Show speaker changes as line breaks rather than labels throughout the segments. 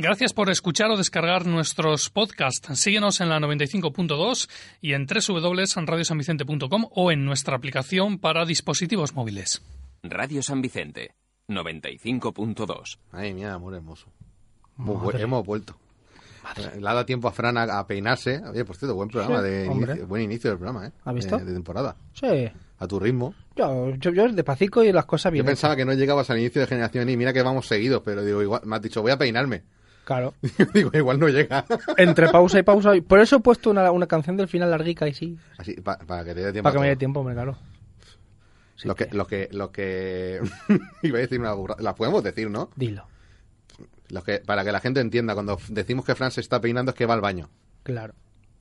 Gracias por escuchar o descargar nuestros podcasts. Síguenos en la 95.2 y en www.radiosanvicente.com o en nuestra aplicación para dispositivos móviles.
Radio San Vicente, 95.2.
Ay, mía, amor hermoso. Hemos, vu- hemos vuelto. Le ha dado tiempo a Fran a, a peinarse. Oye, por cierto, buen programa,
Sí,
de inicio- buen inicio del programa, ¿eh?
¿Has visto?
De, de temporada.
Sí.
A tu ritmo.
Yo, yo, yo despacito y las cosas
Yo
bien.
pensaba que no llegabas al inicio de generación y mira que vamos seguidos, pero digo, igual, me has dicho, voy a peinarme.
Claro.
digo, igual no llega.
Entre pausa y pausa. Por eso he puesto una, una canción del final larguica y sí.
Así, pa- para que te dé tiempo.
Para que me dé tiempo, hombre, claro.
Lo que, lo que, lo que, iba a decir una burra, la podemos decir, ¿no?
Dilo.
Lo que, para que la gente entienda, cuando decimos que Fran se está peinando es que va al baño.
Claro.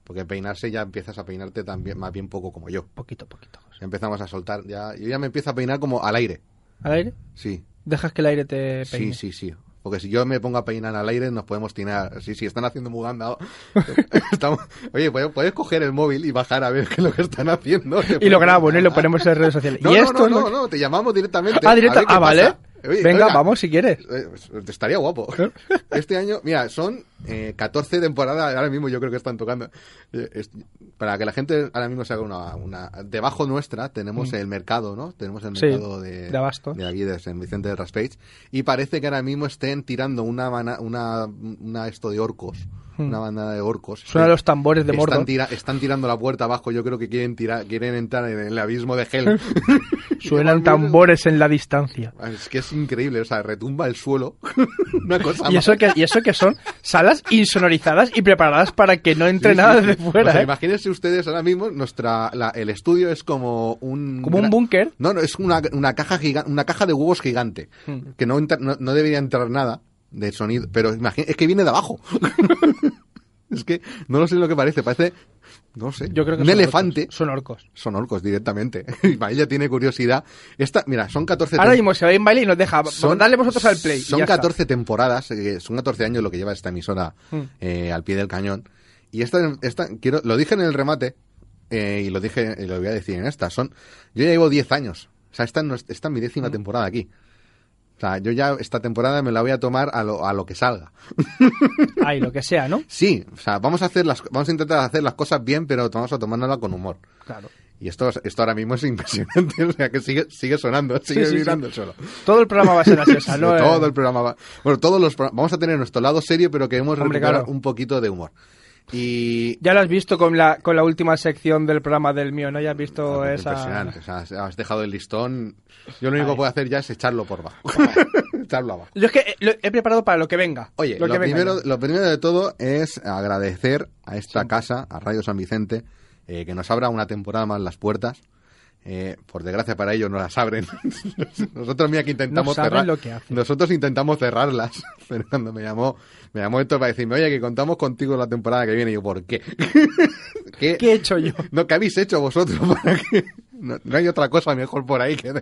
Porque peinarse ya empiezas a peinarte también, más bien poco como yo.
Poquito, poquito.
Ya empezamos a soltar, ya, yo ya me empiezo a peinar como al aire.
¿Al aire?
Sí,
Dejas que el aire te peine.
sí, sí, sí. Porque si yo me pongo a peinar al aire, nos podemos tirar. Sí, sí, están haciendo muganda. Estamos... Oye, ¿puedes, puedes coger el móvil y bajar a ver qué es lo que están haciendo.
Y lo grabo, ¿no? Y lo ponemos en redes sociales.
No,
y
no,
esto
no, no, no, te llamamos directamente.
Ah,
a
directo.
ver qué
Ah, vale.
pasa. Oye,
Venga,
oiga,
vamos si quieres.
eh, estaría guapo. Este año, mira, son eh, 14 temporadas, ahora mismo yo creo que están tocando. Eh, es- para que la gente ahora mismo se haga una... una debajo nuestra tenemos el mercado, ¿no? Tenemos el
Mm. Sí,
mercado de,
de abastos.
de aquí, de San Vicente de Raspage. Y parece que ahora mismo estén tirando una, una, una esto de orcos. Una bandada de orcos.
Hmm. Suenan los tambores de
están,
Mordor.
tira- están tirando la puerta abajo. Yo creo que quieren tirar, quieren entrar en el abismo de Hell.
Suenan tambores en la distancia.
Es que es increíble, o sea, retumba el suelo. Una cosa
Y eso,
más.
que, y eso que son salas insonorizadas y preparadas para que no entre
Sí,
nada desde
sí.
fuera.
O sea,
¿eh?
Imagínense ustedes ahora mismo, nuestra, la- el estudio es como un...
Como un búnker.
No, no, es una, una, caja giga- una caja de huevos gigante.
Hmm.
Que no, entra- no, no debería entrar nada de sonido. Pero es que viene de abajo. es que no lo sé lo que parece. Parece, no sé,
Yo creo que
un
son
elefante.
orcos. Son orcos.
Son orcos directamente. Ya tiene curiosidad. Esta, mira, son 14
Ahora mismo se va en baile y nos deja. Dale vosotros al play.
Son
ya está.
14 temporadas, eh, son 14 años lo que lleva esta emisora
Mm.
eh, al pie del cañón. Y esta, esta quiero, lo dije en el remate eh, y lo dije y lo voy a decir en esta. Son, yo ya llevo 10 años. O sea, esta, no es- esta es mi
Mm.
décima temporada aquí. O sea, yo ya esta temporada me la voy a tomar a lo, a lo que salga.
Ay, lo que sea, ¿no?
Sí, o sea, vamos a hacer las, vamos a intentar hacer las cosas bien, pero vamos a tomárnosla con humor.
Claro.
Y esto, esto ahora mismo es impresionante, o sea, que sigue, sigue sonando, sigue
sí, sí.
vibrando suelo.
Todo el programa va a ser así, no.
Todo el programa va. Bueno, todos los vamos a tener nuestro lado serio, pero queremos
Hombre,
recuperar
claro.
un poquito de humor. Y
Ya lo has visto con la, con la última sección del programa del mío, ¿no? Ya has visto
Ah,
esa.
impresionante, o sea, has- dejado el listón. Yo lo único que puedo hacer ya es echarlo por abajo. echarlo abajo.
Yo es que eh, lo he preparado para lo que venga.
Oye,
lo
lo,
que venga
primero, lo primero de todo es agradecer a esta casa, a Radio San Vicente, eh, que nos abra una temporada más las puertas. Eh, por desgracia para ellos no las abren. Nosotros, mira, que intentamos
No
cerrar.
lo que hacen.
Nosotros intentamos cerrarlas. Pero cuando me llamó, me llamó esto para decirme, oye, que contamos contigo la temporada que viene. Y yo, ¿por qué? ¿Qué,
¿Qué he hecho yo?
No, ¿qué habéis hecho vosotros para? No, no hay otra cosa mejor por ahí que.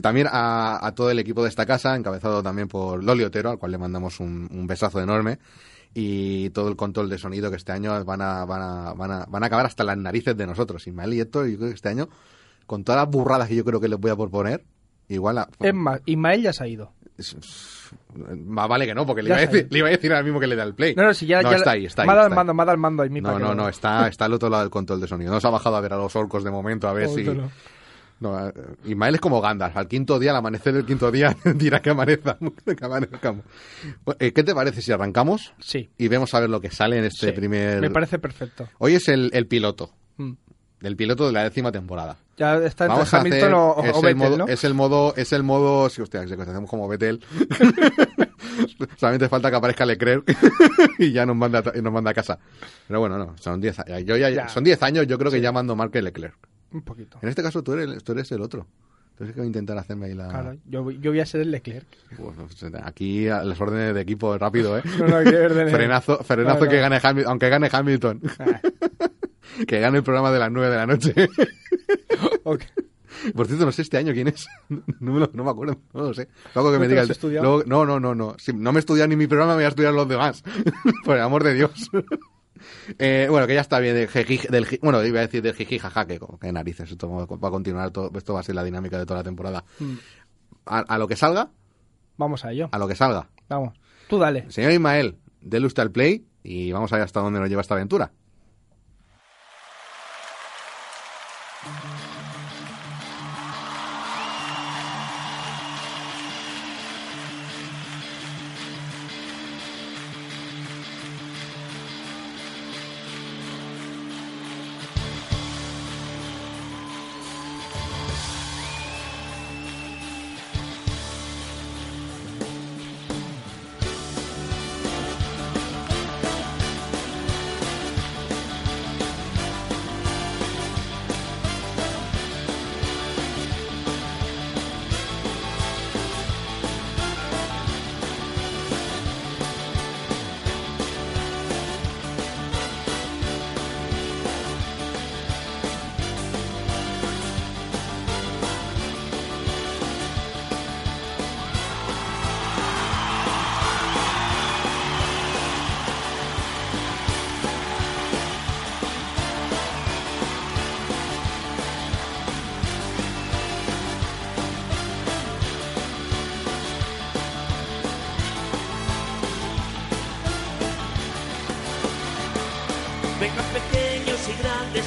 También a, a todo el equipo de esta casa, encabezado también por Loli Otero, al cual le mandamos un, un besazo enorme. Y todo el control de sonido que este año van a, van a, van a, van a acabar hasta las narices de nosotros. Ismael y Héctor, yo creo que este año, con todas las burradas que yo creo que les voy a proponer, igual a,
Es más, Ismael ya se ha ido.
más vale que no, porque le iba, a decir, le iba a decir ahora mismo que le da el play.
No, no, si ya.
No,
ya
está ahí, está ahí.
Me ha dado el mando, me ha dado el mando ahí, mi
No, no, no, está, está al otro lado del control de sonido. No se ha bajado a ver a los orcos de momento, a ver si... No, eh, Ismael es como Gandalf. Al quinto día, al amanecer del quinto día, dirá que amanezcamos. que amanezcamos. Eh, ¿Qué te parece si arrancamos
Sí.
y vemos a ver lo que sale en este
sí.
primer...
Me parece perfecto.
Hoy es el, el piloto.
Mm.
El piloto de la décima temporada.
Ya está entre
Vamos a hacer...
Hamilton o, o
es, el modo,
¿no?
es el modo... Es el modo... Sí, hostia, si hacemos como Betel. Solamente falta que aparezca Leclerc y ya nos manda, nos manda a casa. Pero bueno, no, son 10 años. Yo ya,
Ya.
Son 10 años, yo creo que ya mando más que Leclerc.
Un poquito.
En este caso tú eres, tú eres el otro. Entonces que voy a intentar hacerme ahí la...
Claro, yo, yo voy a ser el Leclerc.
Bueno, aquí las órdenes de equipo rápido, ¿eh?
No, no,
frenazo, frenazo
No,
que gane Hamilton, aunque gane Hamilton.
Ah,
que gane el programa de las 9 de la noche.
ok.
Por cierto, no sé este año quién es. No me, lo- no me acuerdo, no lo sé. Luego que
¿No
me diga el- luego- no, no, no, no. Si no me he estudiado ni mi programa, me voy a estudiar los demás. Por el amor de Dios. Eh, bueno, que ya está bien del, bueno, iba a decir del jiji jaja, que, que narices, esto va va a continuar, todo, esto va a ser la dinámica de toda la temporada.
Mm.
A, a lo que salga,
Vamos a ello.
a lo que salga.
Vamos. Tú dale.
Señor Ismael, déle usted al play y vamos a ver hasta dónde nos lleva esta aventura.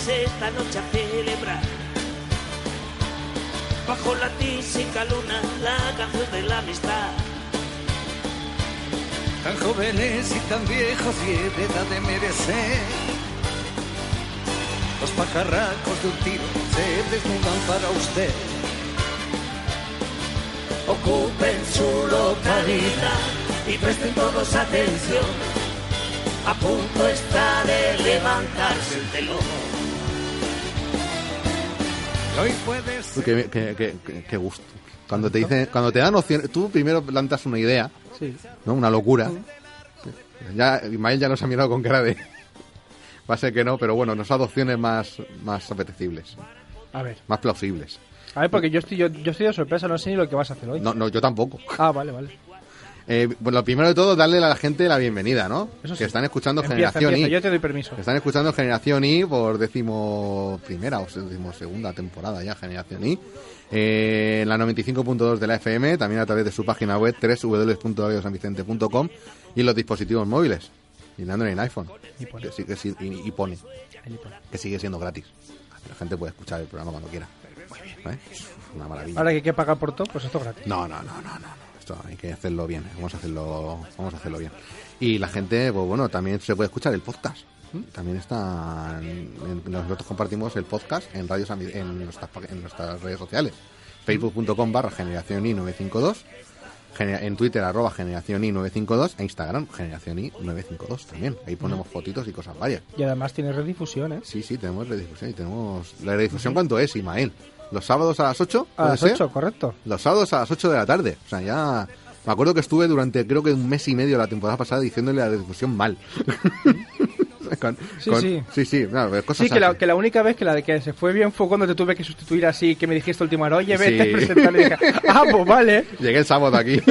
Esta noche a celebrar. Bajo la tísica luna, la canción de la amistad.
tan jóvenes y tan viejos y edad de merecer. Los pajarracos de un tiro se desnudan para usted.
Ocupen su localidad y presten todos atención. A punto está de levantarse el telón.
Hoy puede ser
Uy, qué, qué- qué- qué- qué gusto. Cuando te dicen, cuando te dan opciones, tú primero plantas una idea,
Sí.
¿no? Una locura. Ya, Ismael ya nos ha mirado con cara de. Va a ser que no, pero bueno, nos ha dado opciones más, más apetecibles,
A ver.
más plausibles.
A ver, porque yo estoy, yo, yo estoy de sorpresa, no sé ni lo que vas a hacer hoy.
No, no, yo tampoco.
Ah, vale, vale.
Eh, bueno, lo primero de todo, darle a la gente la bienvenida, ¿no?
Eso sí.
Que están escuchando
Empieza,
Generación
empieza,
I.
yo te doy permiso.
Que Están escuchando Generación I por décimo primera o décimo segunda temporada ya, Generación I. Eh, en la 95.2 de la FM, también a través de su página web www.radiosanvicente.com y en los dispositivos móviles. Y en Android y en iPhone.
Y pone.
Que que y, y pone. Que sigue siendo gratis. La gente puede escuchar el programa cuando quiera. ¿Eh? Una maravilla.
Ahora que hay que pagar por todo, pues esto es gratis.
No, no, no, no, no. Esto hay que hacerlo bien. Vamos a hacerlo, vamos a hacerlo bien. Y la gente, pues bueno, también se puede escuchar el podcast. También está, nosotros compartimos el podcast en radios en nuestras, en nuestras redes sociales. Facebook.com barra generación i 952 Genera- en Twitter arroba generación i 952 e Instagram generación i 952 también. Ahí ponemos fotitos y cosas varias.
Y además tiene redifusión, ¿eh?
Sí, sí, tenemos redifusión y tenemos... ¿La redifusión cuánto es, Imael? ¿Los sábados a las 8?
A las 8, correcto.
Los sábados a las 8 de la tarde. O sea, ya. Me acuerdo que estuve durante creo que un mes y medio la temporada pasada diciéndole la difusión mal. Con-
Sí,
con-
sí.
Sí, sí, claro, cosas
Sí, que la,
así.
que la única vez que la de que se fue bien fue cuando te tuve que sustituir así, que me dijiste última hora, oye, vete
Sí.
a presentar. Y dije, ah, pues vale.
Llegué el sábado aquí.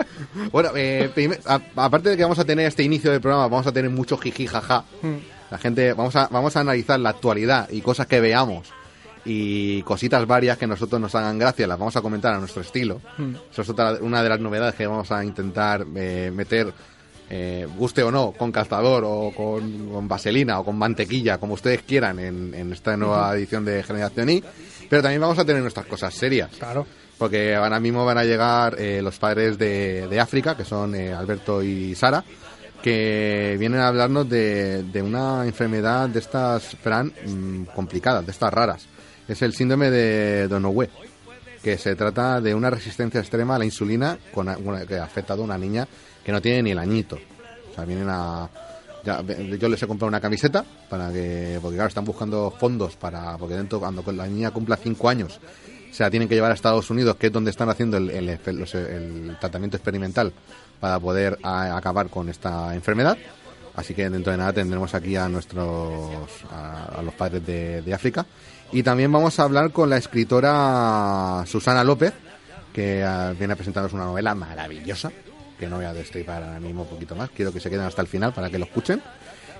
bueno, eh, primer- a- aparte de que vamos a tener este inicio del programa, vamos a tener mucho jiji jaja.
Mm.
La gente, vamos a, vamos a analizar la actualidad y cosas que veamos y cositas varias que a nosotros nos hagan gracia, las vamos a comentar a nuestro estilo.
Mm.
Eso es otra, una de las novedades que vamos a intentar eh, meter, eh, guste o no, con calzador o con, con vaselina o con mantequilla, como ustedes quieran, en, en esta nueva edición de Generación I. Pero también vamos a tener nuestras cosas serias.
Claro.
Porque ahora mismo van a llegar eh, los padres de, de África, que son eh, Alberto y Sara, que vienen a hablarnos de, de una enfermedad de estas, Fran, mm, complicadas, de estas raras. Es el síndrome de Donoghue, que se trata de una resistencia extrema a la insulina con, que ha afectado a una niña que no tiene ni el añito. O sea, vienen a... ya, yo les he comprado una camiseta para que... Porque claro, están buscando fondos para... Porque dentro, cuando la niña cumpla cinco años se la tienen que llevar a Estados Unidos, que es donde están haciendo el, tratamiento experimental para poder a- acabar con esta enfermedad. Así que dentro de nada tendremos aquí a nuestros a, los padres de África. Y también vamos a hablar con la escritora Susana López, que ah, viene a presentarnos una novela maravillosa, que no voy a destripar ahora mismo un poquito más. Quiero que se queden hasta el final para que lo escuchen.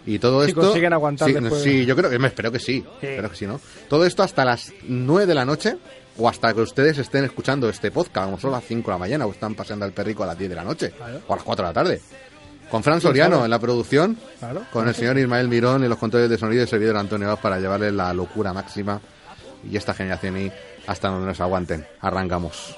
Y todo
Si
esto.
consiguen aguantar
sí,
después.
sí, yo creo que me espero que sí. Espero que sí, ¿no? Todo esto hasta las 9 de la noche o hasta que ustedes estén escuchando este podcast, como son las 5 de la mañana o están paseando al perrico a las 10 de la noche o a las 4 de la tarde. Con Fran Soriano en la producción,
Claro.
con el señor Ismael Mirón en los controles de sonido y el servidor Antonio Vaz para llevarle la locura máxima y esta generación y hasta donde nos aguanten. Arrancamos.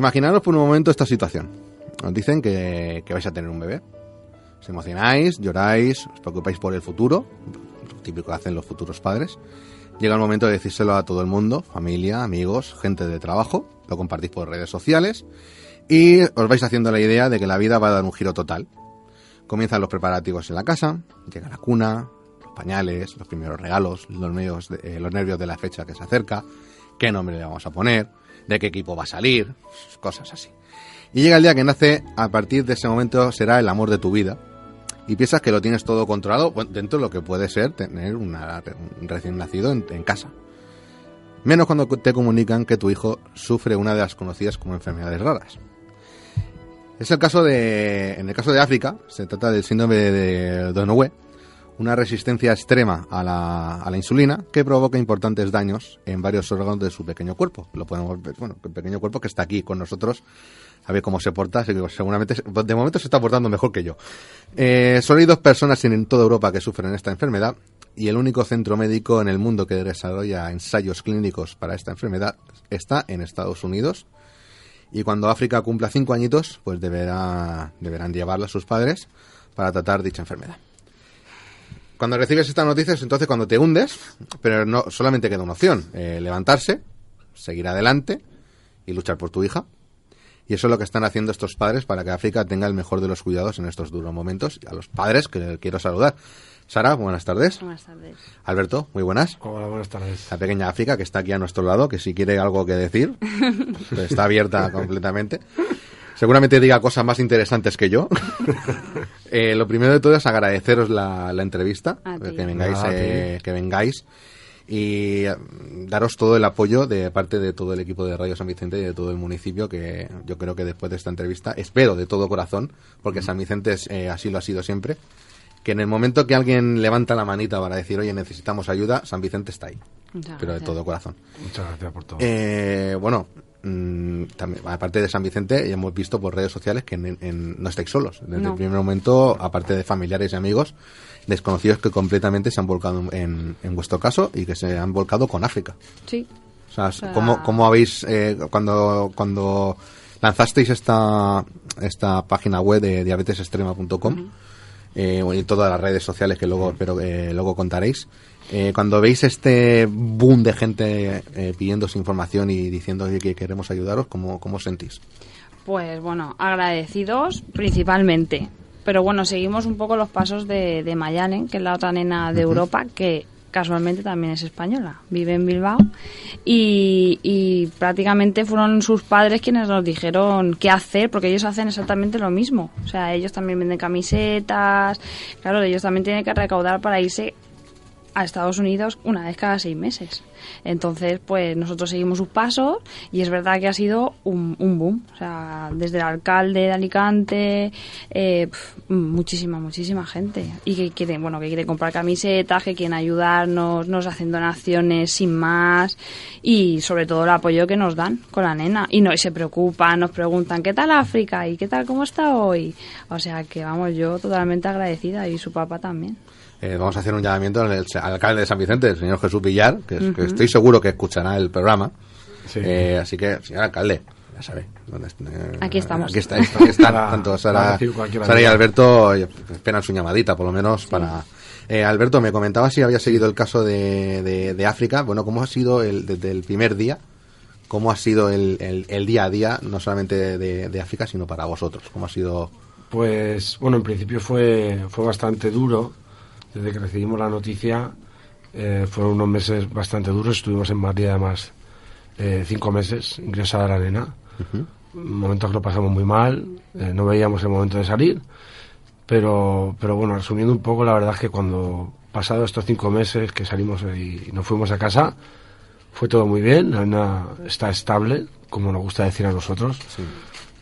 Imaginaros por un momento esta situación. Os dicen que, vais a tener un bebé. Os emocionáis, lloráis, os preocupáis por el futuro, lo típico que hacen los futuros padres. Llega el momento de decírselo a todo el mundo, familia, amigos, gente de trabajo, lo compartís por redes sociales y os vais haciendo la idea de que la vida va a dar un giro total. Comienzan los preparativos en la casa, llega la cuna, los pañales, los primeros regalos, los, medios de- eh, los nervios de la fecha que se acerca, qué nombre le vamos a poner, de qué equipo va a salir, cosas así. Y llega el día que nace, a partir de ese momento será el amor de tu vida. Y piensas que lo tienes todo controlado dentro de lo que puede ser tener un recién nacido en, casa. Menos cuando te comunican que tu hijo sufre una de las conocidas como enfermedades raras. Es el caso de, en el caso de África, se trata del síndrome de Donoghue, una resistencia extrema a la, a la insulina que provoca importantes daños en varios órganos de su pequeño cuerpo. Lo podemos ver, bueno, el pequeño cuerpo que está aquí con nosotros, a ver cómo se porta, seguramente, se- de momento se está portando mejor que yo. Eh, solo hay dos personas en toda Europa que sufren esta enfermedad y el único centro médico en el mundo que desarrolla ensayos clínicos para esta enfermedad está en Estados Unidos. Y cuando África cumpla cinco añitos, pues deberá, deberán llevarla a sus padres para tratar dicha enfermedad. Cuando recibes estas noticias, entonces cuando te hundes, pero no solamente queda una opción, eh, levantarse, seguir adelante y luchar por tu hija. Y eso es lo que están haciendo estos padres para que África tenga el mejor de los cuidados en estos duros momentos. Y a los padres que quiero saludar. Sara, buenas tardes.
Buenas tardes.
Alberto, muy buenas.
Hola, buenas tardes.
La pequeña África que está aquí a nuestro lado, que si quiere algo que decir, pues está abierta completamente. Seguramente diga cosas más interesantes que yo. Eh, lo primero de todo es agradeceros la, la entrevista,
ti.
que vengáis, eh, que vengáis y eh, daros todo el apoyo de parte de todo el equipo de Radio San Vicente y de todo el municipio, que yo creo que después de esta entrevista, espero de todo corazón, porque San Vicente es, eh, así lo ha sido siempre, que en el momento que alguien levanta la manita para decir, oye, necesitamos ayuda, San Vicente está ahí,
Muchas
pero de todo corazón.
Muchas gracias por todo.
Eh, bueno, mm, también, aparte de San Vicente, ya hemos visto por redes sociales que en- en- no estáis solos. Desde
No.
el primer momento, aparte de familiares y amigos, desconocidos que completamente se han volcado en, en vuestro caso y que se han volcado con África.
Sí.
O sea,
sea-
¿cómo, cómo habéis, eh, cuando, cuando lanzasteis esta, esta página web de diabetesextrema.com eh, y todas las redes sociales que luego, pero que luego contaréis, eh, cuando veis este boom de gente eh, pidiéndose información y diciendo "Oye, que queremos ayudaros, ¿cómo, cómo os sentís?
Pues bueno, agradecidos principalmente. Pero bueno, seguimos un poco los pasos de, de que es la otra nena de Europa, que casualmente también es española, vive en Bilbao. Y, y prácticamente fueron sus padres quienes nos dijeron qué hacer, porque ellos hacen exactamente lo mismo. O sea, ellos también venden camisetas, claro, ellos también tienen que recaudar para irse a Estados Unidos una vez cada seis meses. Entonces, pues nosotros seguimos sus pasos y es verdad que ha sido un, un boom. O sea, desde el alcalde de Alicante, eh, pf, muchísima, muchísima gente. Y que quiere, bueno, que quiere comprar camisetas, que quieren ayudarnos, nos hacen donaciones sin más y sobre todo el apoyo que nos dan con la nena. Y, no, y se preocupan, nos preguntan, ¿qué tal África? ¿Y qué tal, cómo está hoy? O sea, que vamos, yo totalmente agradecida y su papá también.
Eh, vamos a hacer un llamamiento al, al alcalde de San Vicente, el señor Jesús Villar, que, es- que estoy seguro que escuchará el programa.
Sí.
Eh, así que, señor alcalde, ya sabe. dónde eh,
Aquí estamos.
Aquí, está, aquí están
Para-
tanto Sara, Sara y. Alberto esperan su llamadita, por lo menos, para... Eh, Alberto, me comentaba si había seguido el caso de, de, de África. Bueno, ¿cómo ha sido el, desde el primer día? ¿Cómo ha sido el, el, el día a día, no solamente de, de- de África, sino para vosotros? ¿Cómo ha sido...?
Pues bueno, en principio fue, fue bastante duro. Desde que recibimos la noticia, eh, fueron unos meses bastante duros. Estuvimos en Madrid además eh, cinco meses ingresada la nena. Momentos que lo pasamos muy mal, eh, no veíamos el momento de salir. Pero, pero bueno, resumiendo un poco, la verdad es que cuando pasado estos cinco meses que salimos y, y nos fuimos a casa, fue todo muy bien. La nena está estable, como nos gusta decir a nosotros.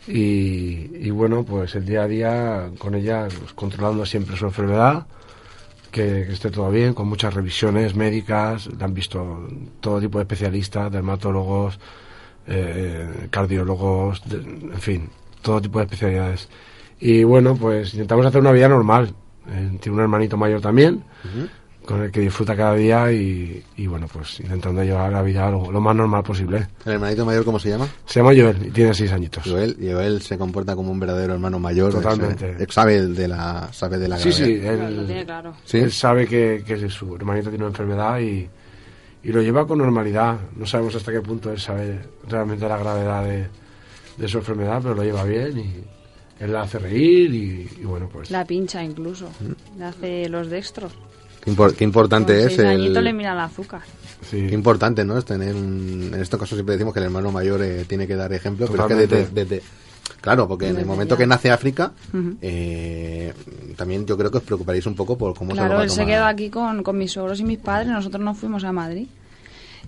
Y, y bueno, pues el día a día con ella, pues, controlando siempre su enfermedad, que, esté todo bien, con muchas revisiones médicas, le han visto todo tipo de especialistas, dermatólogos, eh, cardiólogos, en fin, todo tipo de especialidades. Y bueno, pues intentamos hacer una vida normal. Eh, tiene un hermanito mayor también, con el que disfruta cada día y, y bueno, pues intentando llevar la vida lo, lo más normal posible.
¿El hermanito mayor cómo se llama?
Se llama Joel y tiene seis añitos.
Joel, Joel se comporta como un verdadero hermano mayor.
Totalmente.
eh, sabe de la, sabe de la
Sí, sí,
gravedad.
Lo tiene
él,
claro.
Sí.
él sabe que, que su hermanito tiene una enfermedad y, y lo lleva con normalidad. No sabemos hasta qué punto él sabe realmente la gravedad de, de su enfermedad, pero lo lleva bien y él la hace reír y, y bueno, pues...
La pincha incluso. Le hace los dextros.
Qué, impor- qué importante
Con
es
seis
el...
le mira el azúcar.
sí.
Qué importante, ¿no? Es tener un... En estos casos siempre decimos que el hermano mayor eh, tiene que dar ejemplo, pero es que desde...
Totalmente.
desde- Claro, porque en el momento que nace África,
Ujú.
eh, también yo creo que os preocuparéis un poco por cómo se lo
Claro,
va a
él se quedó aquí con, con mis suegros y mis padres. Nosotros nos fuimos a Madrid.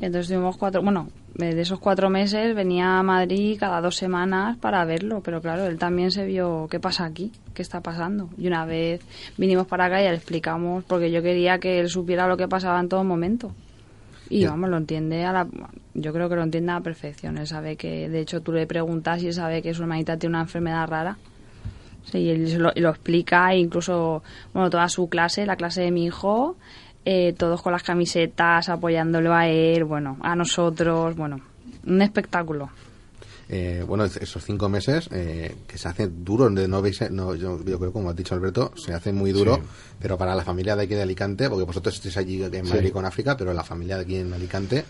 Entonces tuvimos cuatro, bueno, de esos cuatro meses venía a Madrid cada dos semanas para verlo, pero claro, él también se vio qué pasa aquí, qué está pasando. Y una vez vinimos para acá y le explicamos, porque yo quería que él supiera lo que pasaba en todo momento. Y vamos, lo entiende a la, yo creo que lo entiende a la perfección. Él sabe que, de hecho, tú le preguntas y él sabe que su hermanita tiene una enfermedad rara. Sí, y él lo, lo explica, e incluso, bueno, toda su clase, la clase de mi hijo, eh, todos con las camisetas, apoyándolo a él, bueno, a nosotros, bueno, un espectáculo.
Eh, bueno, es- esos cinco meses eh, que se hacen duros, de no veis, no, yo, yo creo, como ha dicho Alberto, se hace muy duro,
Sí.
pero para la familia de aquí de Alicante, porque vosotros estáis allí en Madrid
Sí.
con África, pero la familia de aquí en Alicante,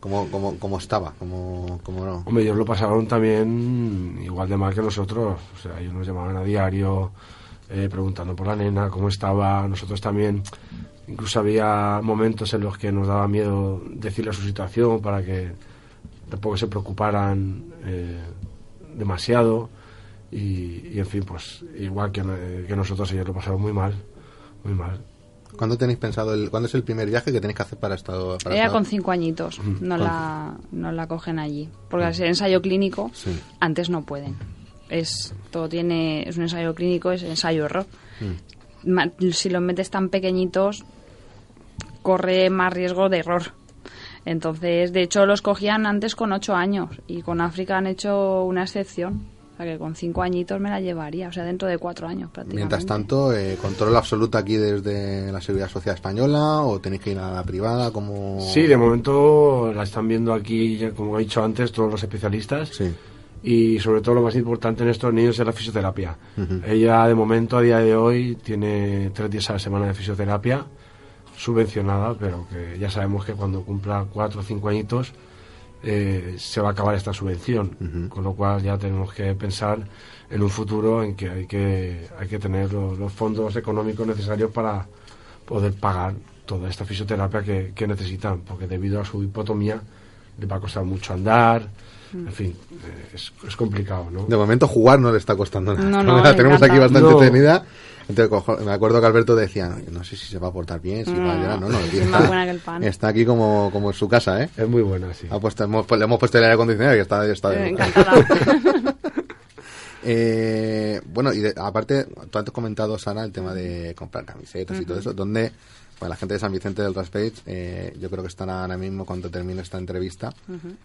¿cómo, cómo, cómo estaba? ¿Cómo, cómo no?
Hombre, ellos lo pasaron también igual de mal que nosotros. O sea, ellos nos llamaban a diario eh, preguntando por la nena, cómo estaba. Nosotros también, incluso había momentos en los que nos daba miedo decirle su situación para que tampoco se preocuparan eh, demasiado. Y, y, en fin, pues igual que, eh, que nosotros, ellos lo pasaron muy mal. Muy mal.
¿Cuándo tenéis pensado, el, cuándo es el primer viaje que tenéis que hacer para Estado? Para
Era
Estado?
con cinco añitos, no
con-
la, no la cogen allí, porque al ser ensayo clínico,
Sí.
antes no pueden. Es, todo tiene, es un ensayo clínico, es ensayo-error. Ma- Si los metes tan pequeñitos, corre más riesgo de error. Entonces, de hecho, los cogían antes con ocho años y con África han hecho una excepción. O sea, que con cinco añitos me la llevaría, o sea, dentro de cuatro años prácticamente.
Mientras tanto, eh, ¿control absoluto aquí desde la Seguridad Social Española o tenéis que ir a la privada? como
Sí, de momento la están viendo aquí, como he dicho antes, todos los especialistas.
Sí.
Y sobre todo lo más importante en estos niños es la fisioterapia. Ella de momento a día de hoy tiene tres días a la semana de fisioterapia subvencionada, pero que ya sabemos que cuando cumpla cuatro o cinco añitos eh, se va a acabar esta subvención, con lo cual ya tenemos que pensar en un futuro en que hay que, hay que tener los, los fondos económicos necesarios para poder pagar toda esta fisioterapia que, que necesitan, porque debido a su hipotomía le va a costar mucho andar, en fin, eh, es, es complicado, ¿no?
De momento jugar no le está costando nada.
No, no,
la tenemos
encanta.
aquí bastante
No.
tenida. Entonces, me acuerdo que Alberto decía, no sé si se va a portar bien, si va a
Mm,
llorar. No, no,
más
está,
buena que el pan.
está aquí como, como en su casa, ¿eh?
Es muy buena, sí.
Ha puesto, hemos, le hemos puesto el aire acondicionado y está, está de
Eh, encantada.
Eh, bueno, y de- aparte, tú has comentado, Sara, el tema de comprar camisetas y todo eso, donde pues, la gente de San Vicente del Raspage, eh, yo creo que están ahora mismo, cuando termine esta entrevista,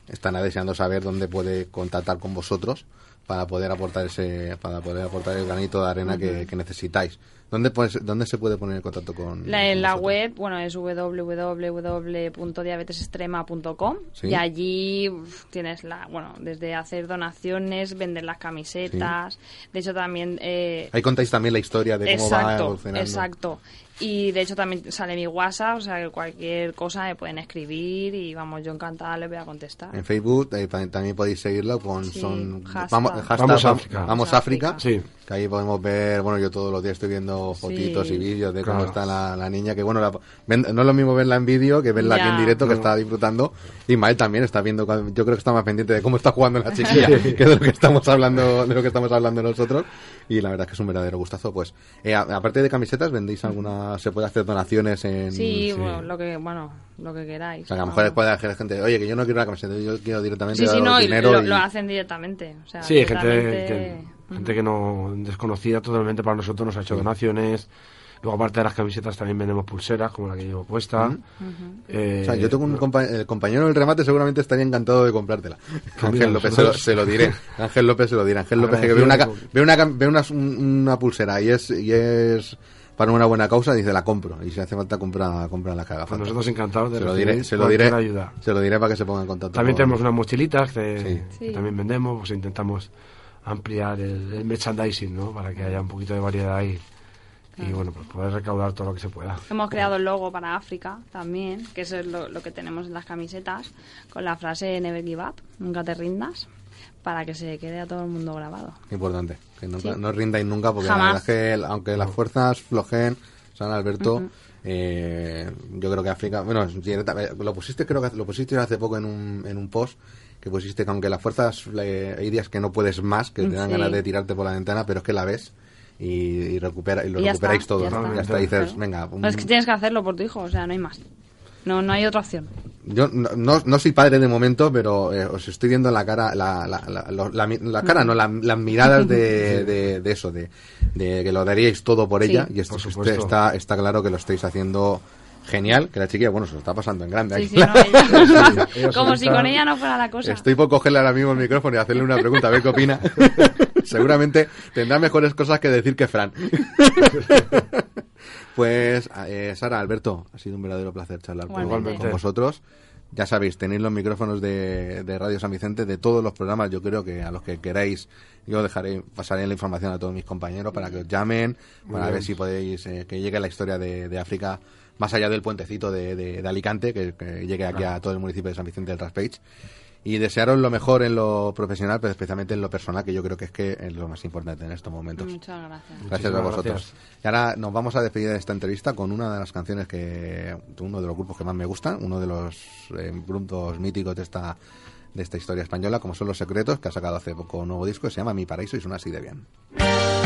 están deseando saber dónde puede contactar con vosotros para poder aportar ese para poder aportar el granito de arena que, que necesitáis. ¿Dónde, pues, ¿Dónde se puede poner en contacto con
La, en la web, bueno, es www.diabetesextrema.com
Sí.
y allí uf, tienes la, bueno, desde hacer donaciones, vender las camisetas, de hecho también eh,
Ahí contáis también la historia de cómo va
exacto,
evolucionando.
exacto. Y de hecho también sale mi WhatsApp, o sea que cualquier cosa me pueden escribir y vamos, yo encantada les voy a contestar.
En Facebook eh, también podéis seguirlo con
Sí,
son
hashtag.
vamos, hashtag
Vamos África.
Vamos África.
Sí.
Que ahí podemos ver, bueno, yo todos los días estoy viendo fotitos
Sí.
y vídeos de cómo
Claro.
está la, la niña, que bueno, la- ven- no es lo mismo verla en vídeo que verla aquí en directo, que
No.
está disfrutando. Y Mael también está viendo, cuando- yo creo que está más pendiente de cómo está jugando la chiquilla, que de lo que estamos hablando, de lo que estamos hablando nosotros. Y la verdad es que es un verdadero gustazo, pues. Eh, aparte de camisetas, ¿vendéis alguna, se puede hacer donaciones en...
Sí, Bueno, lo que, bueno, lo que queráis.
O sea, a lo mejor
vamos.
puede hacer gente, oye, que yo no quiero una camiseta, yo quiero directamente
Sí, sí, no, y
dinero
lo,
y-
lo hacen directamente. O sea,
Sí, gente gente que no desconocida totalmente para nosotros nos ha hecho donaciones. Luego, aparte de las camisetas, también vendemos pulseras, como la que llevo puesta. Eh,
O sea, yo tengo un compa- el compañero del remate seguramente estaría encantado de comprártela. Ángel
mira,
López, se lo,
nosotros-
se lo diré. Ángel López se lo diré. Ángel López que ve una, ve una, ve una, un- una pulsera y es, y es para una buena causa, dice la compro. Y si hace falta, compra, compra la haga
Pues nosotros encantados de
se lo
recibir
diré, se lo diré,
ayuda.
se lo diré para que se ponga en contacto.
También
con-
tenemos unas mochilitas que,
Sí.
que
Sí.
también vendemos, pues intentamos ampliar el, el merchandising, ¿no? Para que haya un poquito de variedad ahí. Y bueno, pues poder recaudar todo lo que se pueda.
Hemos creado el logo para África también, que eso es lo, lo que tenemos en las camisetas, con la frase Never give up, nunca te rindas, para que se quede a todo el mundo grabado.
Importante, que nunca,
Sí.
no rindáis nunca, porque la verdad es que el- aunque las fuerzas flojen, San Alberto, eh, yo creo que África, bueno, lo pusiste, creo que lo pusiste hace poco en un, en un post, que pusiste que aunque las fuerzas, eh, hay días que no puedes más, que te dan
Sí.
ganas de tirarte por la ventana, pero es que la ves y, y recupera, y lo
Y
recuperáis
está,
todo,
ya
¿no?
está.
Ya está, dices,
Claro.
venga, un-
Pero es que tienes que hacerlo por tu hijo, o sea, no hay más. No, no hay otra opción.
Yo no, no, no soy padre de momento, pero eh, os estoy viendo la cara, la, la, la, cara, no, la- las miradas de, de, de eso, de, de que lo daríais todo por
Sí.
ella, y esto
Por
este- está, está claro que lo estáis haciendo genial, que la chiquilla, bueno, se lo está pasando en grande.
Sí,
aquí.
sí, no, ella- como si con ella no fuera la cosa.
Estoy por cogerle ahora mismo el micrófono y hacerle una pregunta, a ver qué opina. Seguramente tendrá mejores cosas que decir que Fran. pues, eh, Sara, Alberto, ha sido un verdadero placer charlar con,
Igualmente.
con vosotros. Ya sabéis, tenéis los micrófonos de, de Radio San Vicente de todos los programas. Yo creo que a los que queráis, yo dejaré, pasaré la información a todos mis compañeros para que os llamen, para ver si podéis eh, que llegue la historia de, de África más allá del puentecito de, de- de Alicante, que, que llegue aquí a todo el municipio de San Vicente del Raspage. Y desearos lo mejor en lo profesional, pero especialmente en lo personal, que yo creo que es que es lo más importante en estos momentos.
Muchas gracias.
Gracias a
Muchísimas
vosotros.
gracias.
Y ahora nos vamos a despedir de esta entrevista con una de las canciones que uno de los grupos que más me gustan, uno de los eh, grupos míticos de esta de esta historia española, como son Los Secretos, que ha sacado hace poco un nuevo disco que se llama Mi Paraíso y suena así de bien.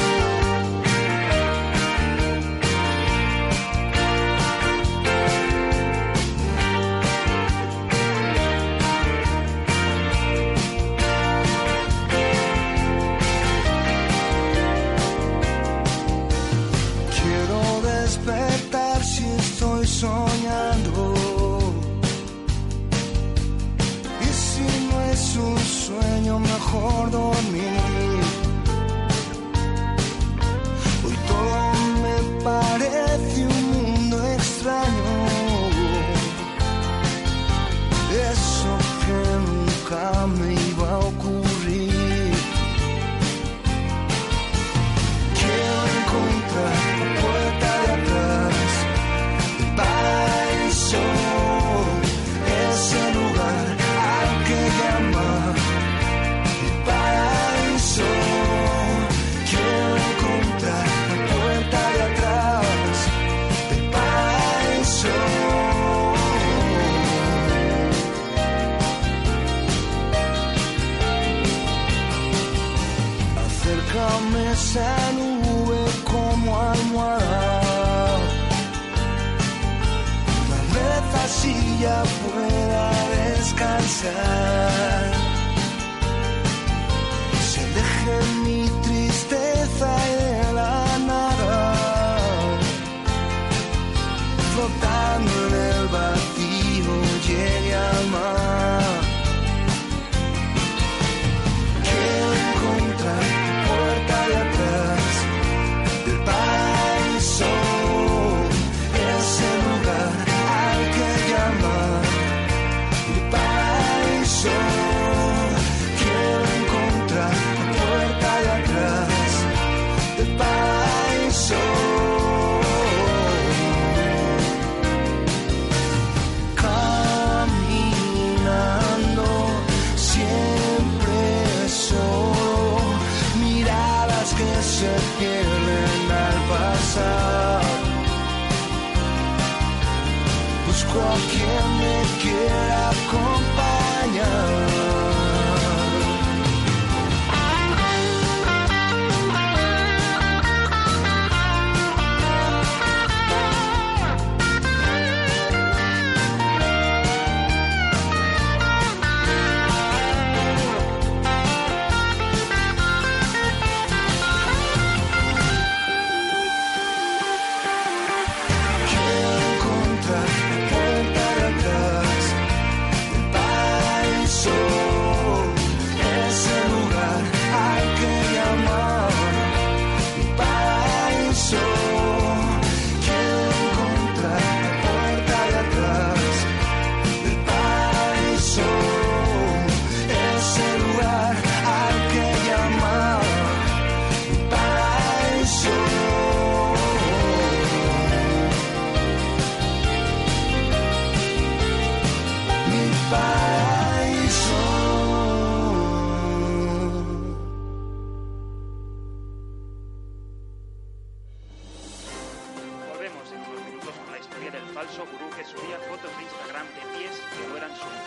Falso gurú que subía fotos de Instagram de pies que no eran suyos.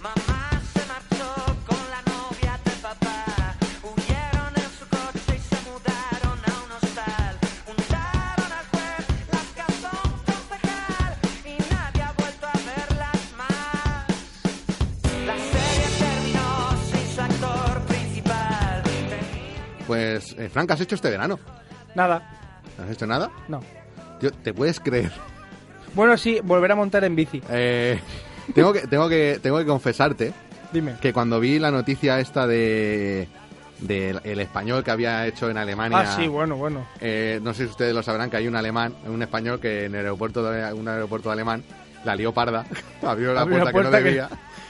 Mamá se marchó con la novia del papá. Huyeron en su coche y se mudaron a un hostal. Juntaron al juez, las casó un concejal y nadie ha vuelto a verlas más. La serie terminó sin su actor principal.
Pues, eh, Frank, ¿has hecho este verano?
Nada,
¿No has hecho nada?
no.
Tío, ¿te puedes creer?
Bueno, sí, volver a montar en bici.
Eh, tengo, que, tengo, que, tengo que confesarte
Dime.
que cuando vi la noticia esta de del el español que había hecho en Alemania
Ah, sí, bueno, bueno.
eh, no sé si ustedes lo sabrán que hay un alemán un español que en el aeropuerto de un aeropuerto alemán la lió parda abrió la
Abrió
puerta,
la
que no
que-
debía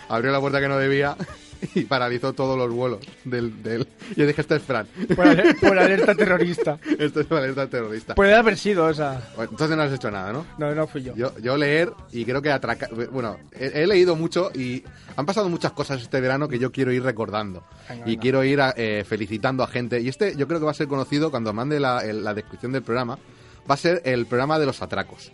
abrió la puerta que no debía y paralizó todos los vuelos del, del... yo dije este es Fran
Por, ale- por alerta terrorista.
esto es alerta terrorista
Puede haber sido esa.
Bueno, entonces no has hecho nada ¿no?
No, no fui yo.
Yo, yo leer y creo que atracar. Bueno, he, he leído mucho y han pasado muchas cosas este verano que yo quiero ir recordando. Y quiero ir a, eh, felicitando a gente. Y este yo creo que va a ser conocido cuando mande la, el- la descripción del programa. Va a ser el programa de los atracos.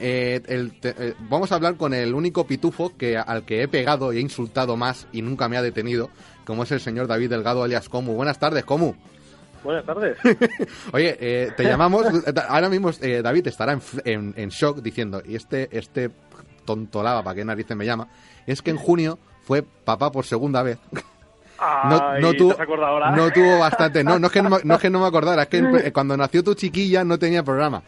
Eh, el te- eh, vamos a hablar con el único pitufo que al que he pegado y he insultado más y nunca me ha detenido, como es el señor David Delgado alias Comu. Buenas tardes, Comu.
Buenas tardes.
Oye, eh, te llamamos. ahora mismo eh, David estará en, en- en shock diciendo, y este, este tontolaba, ¿para qué narices me llama? Es que en junio fue papá por segunda vez. No,
Ay,
no
¿te
tuvo, no tuvo bastante. No, no es, que no, me- no es que no me acordara, es que eh, cuando nació tu chiquilla no tenía programa.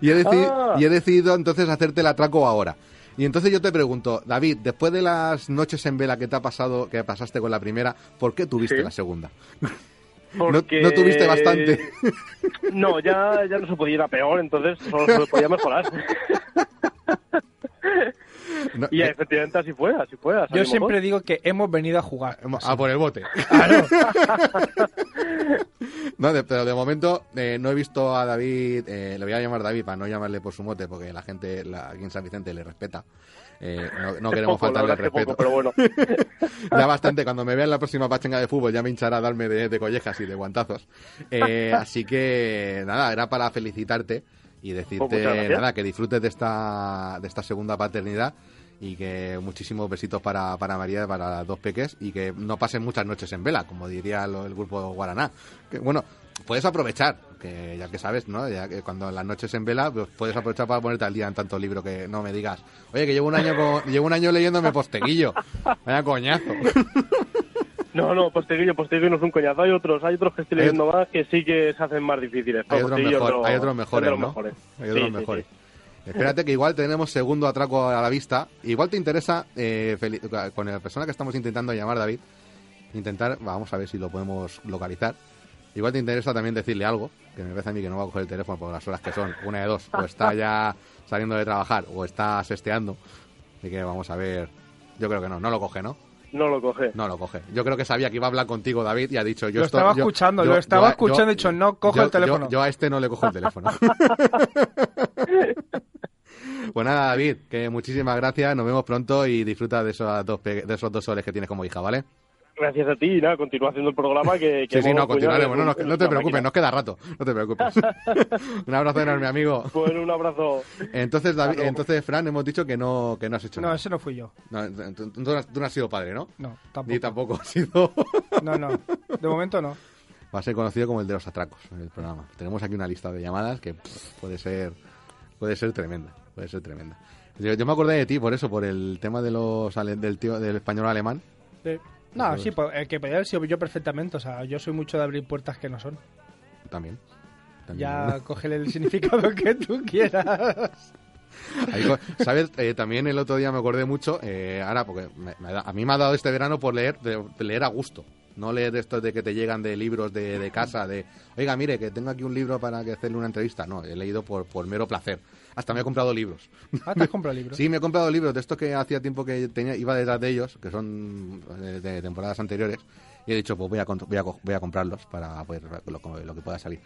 Y, he decidi-
Ah.
y he decidido entonces hacerte el atraco ahora. Y entonces yo te pregunto, David, después de las noches en vela que te ha pasado, que pasaste con la primera, ¿por qué tuviste
Sí.
la segunda?
Porque-
No, no tuviste bastante.
No, ya, ya no se podía ir a peor, entonces solo se podía mejorar.
No,
y
eh,
efectivamente así fue, así fue.
Yo siempre digo que hemos venido a jugar.
a por el bote. No, de- pero de momento eh, no he visto a David, eh, le voy a llamar David para no llamarle por su mote, porque la gente la- aquí en San Vicente le respeta. Eh, no, queremos
poco, la
faltarle el respeto.
poco, pero bueno.
ya bastante, cuando me vea en la próxima pachenga de fútbol ya me hinchará a darme de, de collejas y de guantazos. Eh, así que nada, era para felicitarte y
Pues
decirte nada, que disfrutes de esta, de esta segunda paternidad Y que muchísimos besitos para, para María, para las dos peques, y que no pasen muchas noches en vela, como diría lo- el grupo Guaraná. Que, bueno, puedes aprovechar, que ya que sabes, ¿no? Ya que cuando las noches en vela, pues puedes aprovechar para ponerte al día en tanto libro que no me digas, oye, que llevo un año con- llevo un año leyéndome posteguillo. Vaya coñazo.
No, no, Posteguillo, Posteguillo no es un coñazo. Hay otros, hay otros que estoy leyendo más que sí que se hacen más difíciles.
Hay otros, mejor- hay mejores, ¿no? Hay otros
Sí, sí,
mejores.
sí.
Espérate que igual tenemos segundo atraco a la vista. Igual te interesa, eh, con la persona que estamos intentando llamar, David, intentar, vamos a ver si lo podemos localizar. Igual te interesa también decirle algo, que me parece a mí que no va a coger el teléfono por las horas que son, una de dos, o está ya saliendo de trabajar o está sesteando. Así que vamos a ver. Yo creo que no, no lo coge, ¿no?
No lo coge.
No lo coge. Yo creo que sabía que iba a habber contigo, David, y ha dicho yo
Lo
esto-
estaba
yo-
escuchando,
yo-
lo estaba
yo-
escuchando y dicho, no cojo
yo-
el teléfono.
Yo, yo a este no le cojo el teléfono. pues nada, David, que muchísimas gracias, nos vemos pronto y disfruta de esos dos, de esos dos soles que tienes como hija, ¿vale?
Gracias a ti y nada, continúa haciendo el programa que... que
Sí, sí, no, continuaremos. No, no, no te preocupes,
máquina.
nos queda rato, no te preocupes. un abrazo enorme, amigo.
Bueno, un abrazo.
Entonces, David, entonces, Fran, hemos dicho que no, que no has hecho
No,
nada.
ese no fui yo.
No, tú, tú no has, tú no has sido padre, ¿no?
No, tampoco.
Ni tampoco has sido...
No, no. De momento no.
Va a ser conocido como el de los atracos en el programa. Tenemos aquí una lista de llamadas que pff, puede ser puede ser tremenda, puede ser tremenda. Yo, yo me acordé de ti por eso, por el tema de los ale- del tío del español alemán.
Eh, no, sí, pues, el que podía haber sido yo perfectamente. O sea, yo soy mucho de abrir puertas que no son.
También. También.
Ya cógele el significado que tú quieras.
Ahí ¿Sabes? Eh, también el otro día me acordé mucho, eh, ahora, porque me- me da- a mí me ha dado este verano por leer, de, de leer a gusto. No leer estos de que te llegan de libros de, de casa, de, oiga, mire, que tengo aquí un libro para que hacerle una entrevista. No, he leído por, por mero placer. Hasta me he comprado libros.
Ah, te has comprado libros.
Sí, me he comprado libros de estos que hacía tiempo que tenía, iba detrás de ellos, que son eh, de temporadas anteriores, y he dicho, pues voy a, con- voy a, co- voy a comprarlos para poder lo, lo que pueda salir.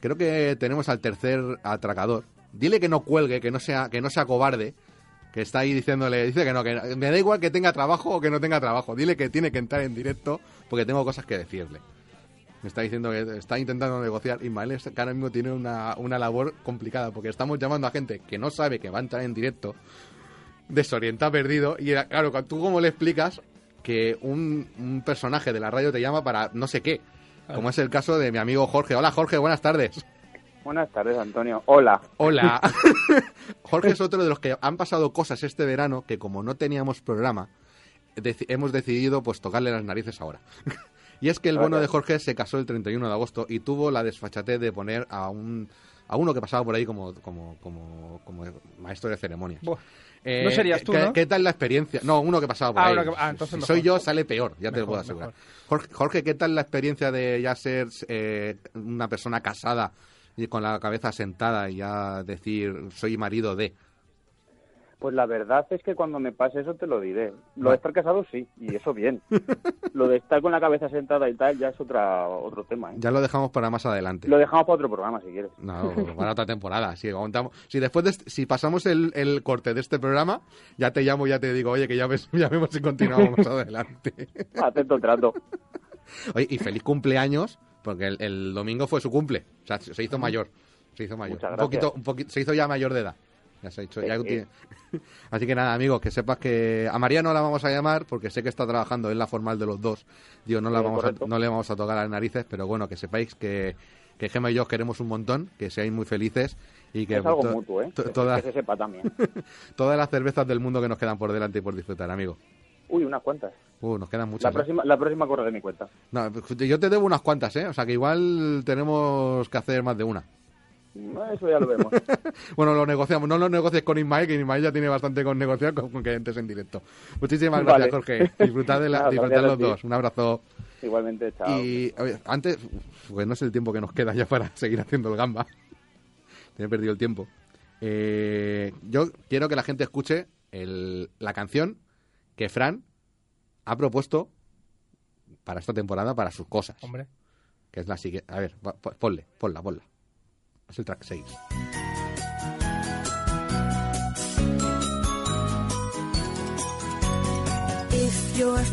Creo que tenemos al tercer atracador. Dile que no cuelgue, que no sea, que no sea cobarde, que está ahí diciéndole, dice que no, que no- me da igual que tenga trabajo o que no tenga trabajo. Dile que tiene que entrar en directo porque tengo cosas que decirle. Me está diciendo que está intentando negociar. Ismael es- que ahora mismo tiene una, una labor complicada porque estamos llamando a gente que no sabe que va a entrar en directo, desorientado, perdido. Y era- claro, cuando- tú cómo le explicas que un, un personaje de la radio te llama para no sé qué. Como es el caso de mi amigo Jorge. Hola Jorge, buenas tardes.
Buenas tardes, Antonio. Hola.
Hola. Jorge es otro de los que han pasado cosas este verano que como no teníamos programa, hemos decidido pues tocarle las narices ahora. y es que el bueno de Jorge se casó el 31 de agosto y tuvo la desfachatez de poner a un a uno que pasaba por ahí como como como, como maestro de ceremonias.
Buah.
Eh,
No serías tú,
¿qué,
¿no?
¿Qué tal la experiencia? No, uno que pasaba por
Ah,
ahí.
que- ah, entonces
si
mejor.
soy yo, sale peor, ya te lo puedo asegurar. Jorge, ¿qué tal la experiencia de ya ser eh, una persona casada y con la cabeza sentada y ya decir soy marido de?
Pues la verdad es que cuando me pase eso te lo diré. Lo de estar casado sí, y eso bien. lo de estar con la cabeza sentada y tal ya es otra otro tema. ¿eh?
Ya lo dejamos para más adelante.
Lo dejamos para otro programa si quieres.
No, para otra temporada. Si aguantamos, si después de si pasamos el, el corte de este programa, ya te llamo y ya te digo, oye, que ya, ves, ya vemos si continuamos más adelante.
Acepto el trato.
Oye, y feliz cumpleaños, porque el, el domingo fue su cumple. O sea, se hizo mayor. Se hizo mayor. Un poquito, un poquito, se hizo ya mayor de edad. Ya se ha hecho. ya
Eh,
tiene- Así que nada, amigos, que sepas que a María no la vamos a llamar porque sé que está trabajando en la formal de los dos. Digo, no, la
Eh,
vamos a, no le vamos a tocar las narices, pero bueno, que sepáis que, que Gemma y yo os queremos un montón, que seáis muy felices y que
es algo
to-
mutuo, ¿eh?
to-
Que- se sepa también.
todas las cervezas del mundo que nos quedan por delante y por disfrutar, amigo.
Uy, unas cuantas.
Uh, nos quedan
La
muchas. ¿eh?
próxima, la próxima corre de mi cuenta.
No, yo te debo unas cuantas, ¿eh? O sea que igual tenemos que hacer más de una.
No, Eso ya lo vemos.
Bueno, lo negociamos. No lo negocies con Ismael, que Ismael ya tiene bastante con negociar con, con que entres en directo. Muchísimas
Vale.
gracias, Jorge. Disfrutad de la, disfrutad los dos. Un abrazo.
Igualmente, chao.
Y oye, antes, pues no es el tiempo que nos queda ya para seguir haciendo el gamba. Te he perdido el tiempo. Eh, yo quiero que la gente escuche el- la canción que Fran ha propuesto para esta temporada, para sus cosas.
Hombre.
Que es la siguiente. A ver, ponle, ponla, ponla. Es el track 6.
If you're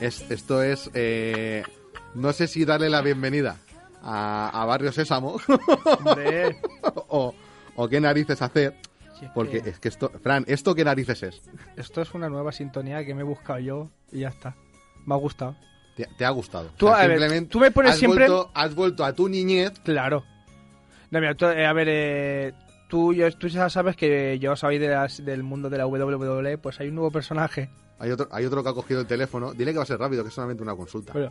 Es, esto es. eh, no sé si darle la bienvenida a, a Barrio Sésamo. o, o qué narices hacer. Porque
que-
es que esto. Fran, ¿esto qué narices es?
Esto es una nueva sintonía que me he buscado yo y ya está. Me ha gustado.
Te, te ha gustado.
Tú,
O sea,
a ver,
simplemente
tú me pones
has
siempre-
Vuelto, has vuelto a tu niñez.
Claro. No, mira, tú, eh, a ver, eh, tú, yo- tú ya sabes que yo soy de las, del mundo de la WWE, pues hay un nuevo personaje.
Hay otro, hay otro que ha cogido el teléfono. Dile que va a ser rápido, que es solamente una consulta.
Bueno,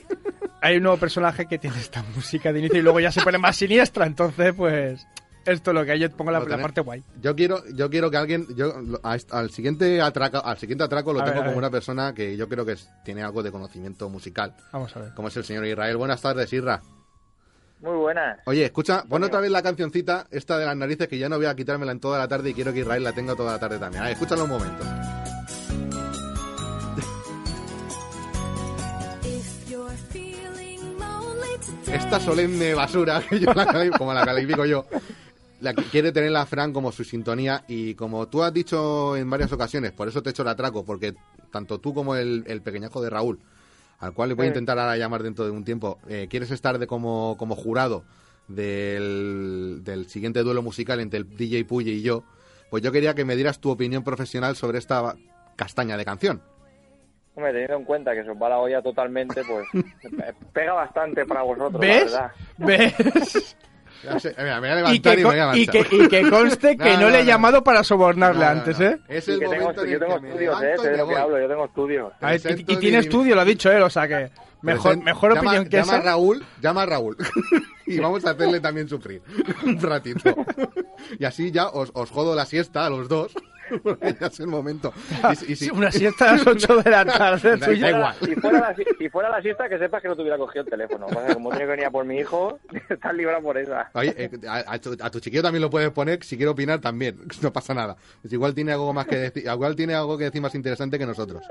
hay un nuevo personaje que tiene esta música de inicio y luego ya se pone más siniestra, entonces pues esto es lo que hay, yo pongo la, la parte guay.
Yo quiero, yo quiero que alguien, yo a al siguiente atraco, al siguiente atraco lo
A
tengo como una persona que yo creo que es- tiene algo de conocimiento musical,
Vamos a ver.
como es el señor Israel. Buenas tardes, Isra.
Muy buenas.
Oye, escucha, pon otra vez la cancioncita, esta de las narices, que ya no voy a quitármela en toda la tarde y quiero que Israel la tenga toda la tarde también. A ver, escúchalo un momento. Esta solemne basura, que yo la como la califico yo, la que quiere tener la Fran como su sintonía y como tú has dicho en varias ocasiones, por eso te he hecho el atraco, porque tanto tú como el, el pequeñajo de Raúl, al cual le voy a intentar ahora llamar dentro de un tiempo, eh, quieres estar de como, como jurado del, del siguiente duelo musical entre el DJ Puye y yo, pues yo quería que me dieras tu opinión profesional sobre esta castaña de canción.
Hombre, teniendo en cuenta que se os va la olla totalmente, pues pega bastante para vosotros,
¿Ves?
la verdad.
¿Ves? Y que, conste que
No,
no,
no,
le he
no.
llamado para sobornarle
No, no,
antes. ¿eh?
Es
Y
el
que tengo,
momento en
yo tengo
que
estudios, ¿eh? Sé de lo que hablo, yo tengo estudios.
Y, tiene estudio, lo ha dicho él, o sea que mejor,
Present-
mejor
llama-
opinión que
llama a
esa.
Raúl, llama a Raúl. y vamos a hacerle también sufrir un ratito. y así ya os, os jodo la siesta a los dos. Porque ya es el momento. Y, y si-
Una siesta a las 8 de la tarde.
Da- da igual.
Si fuera, la, si- fuera la siesta, que sepas que no te hubiera cogido el teléfono. Pasa que como tenía que venir a por mi hijo, estás librado por esa.
Oye, eh, a, a tu, a tu chiquillo también lo puedes poner, si quiere opinar también, no pasa nada. Pues igual tiene algo más que decir, igual tiene algo que decir más interesante que nosotros.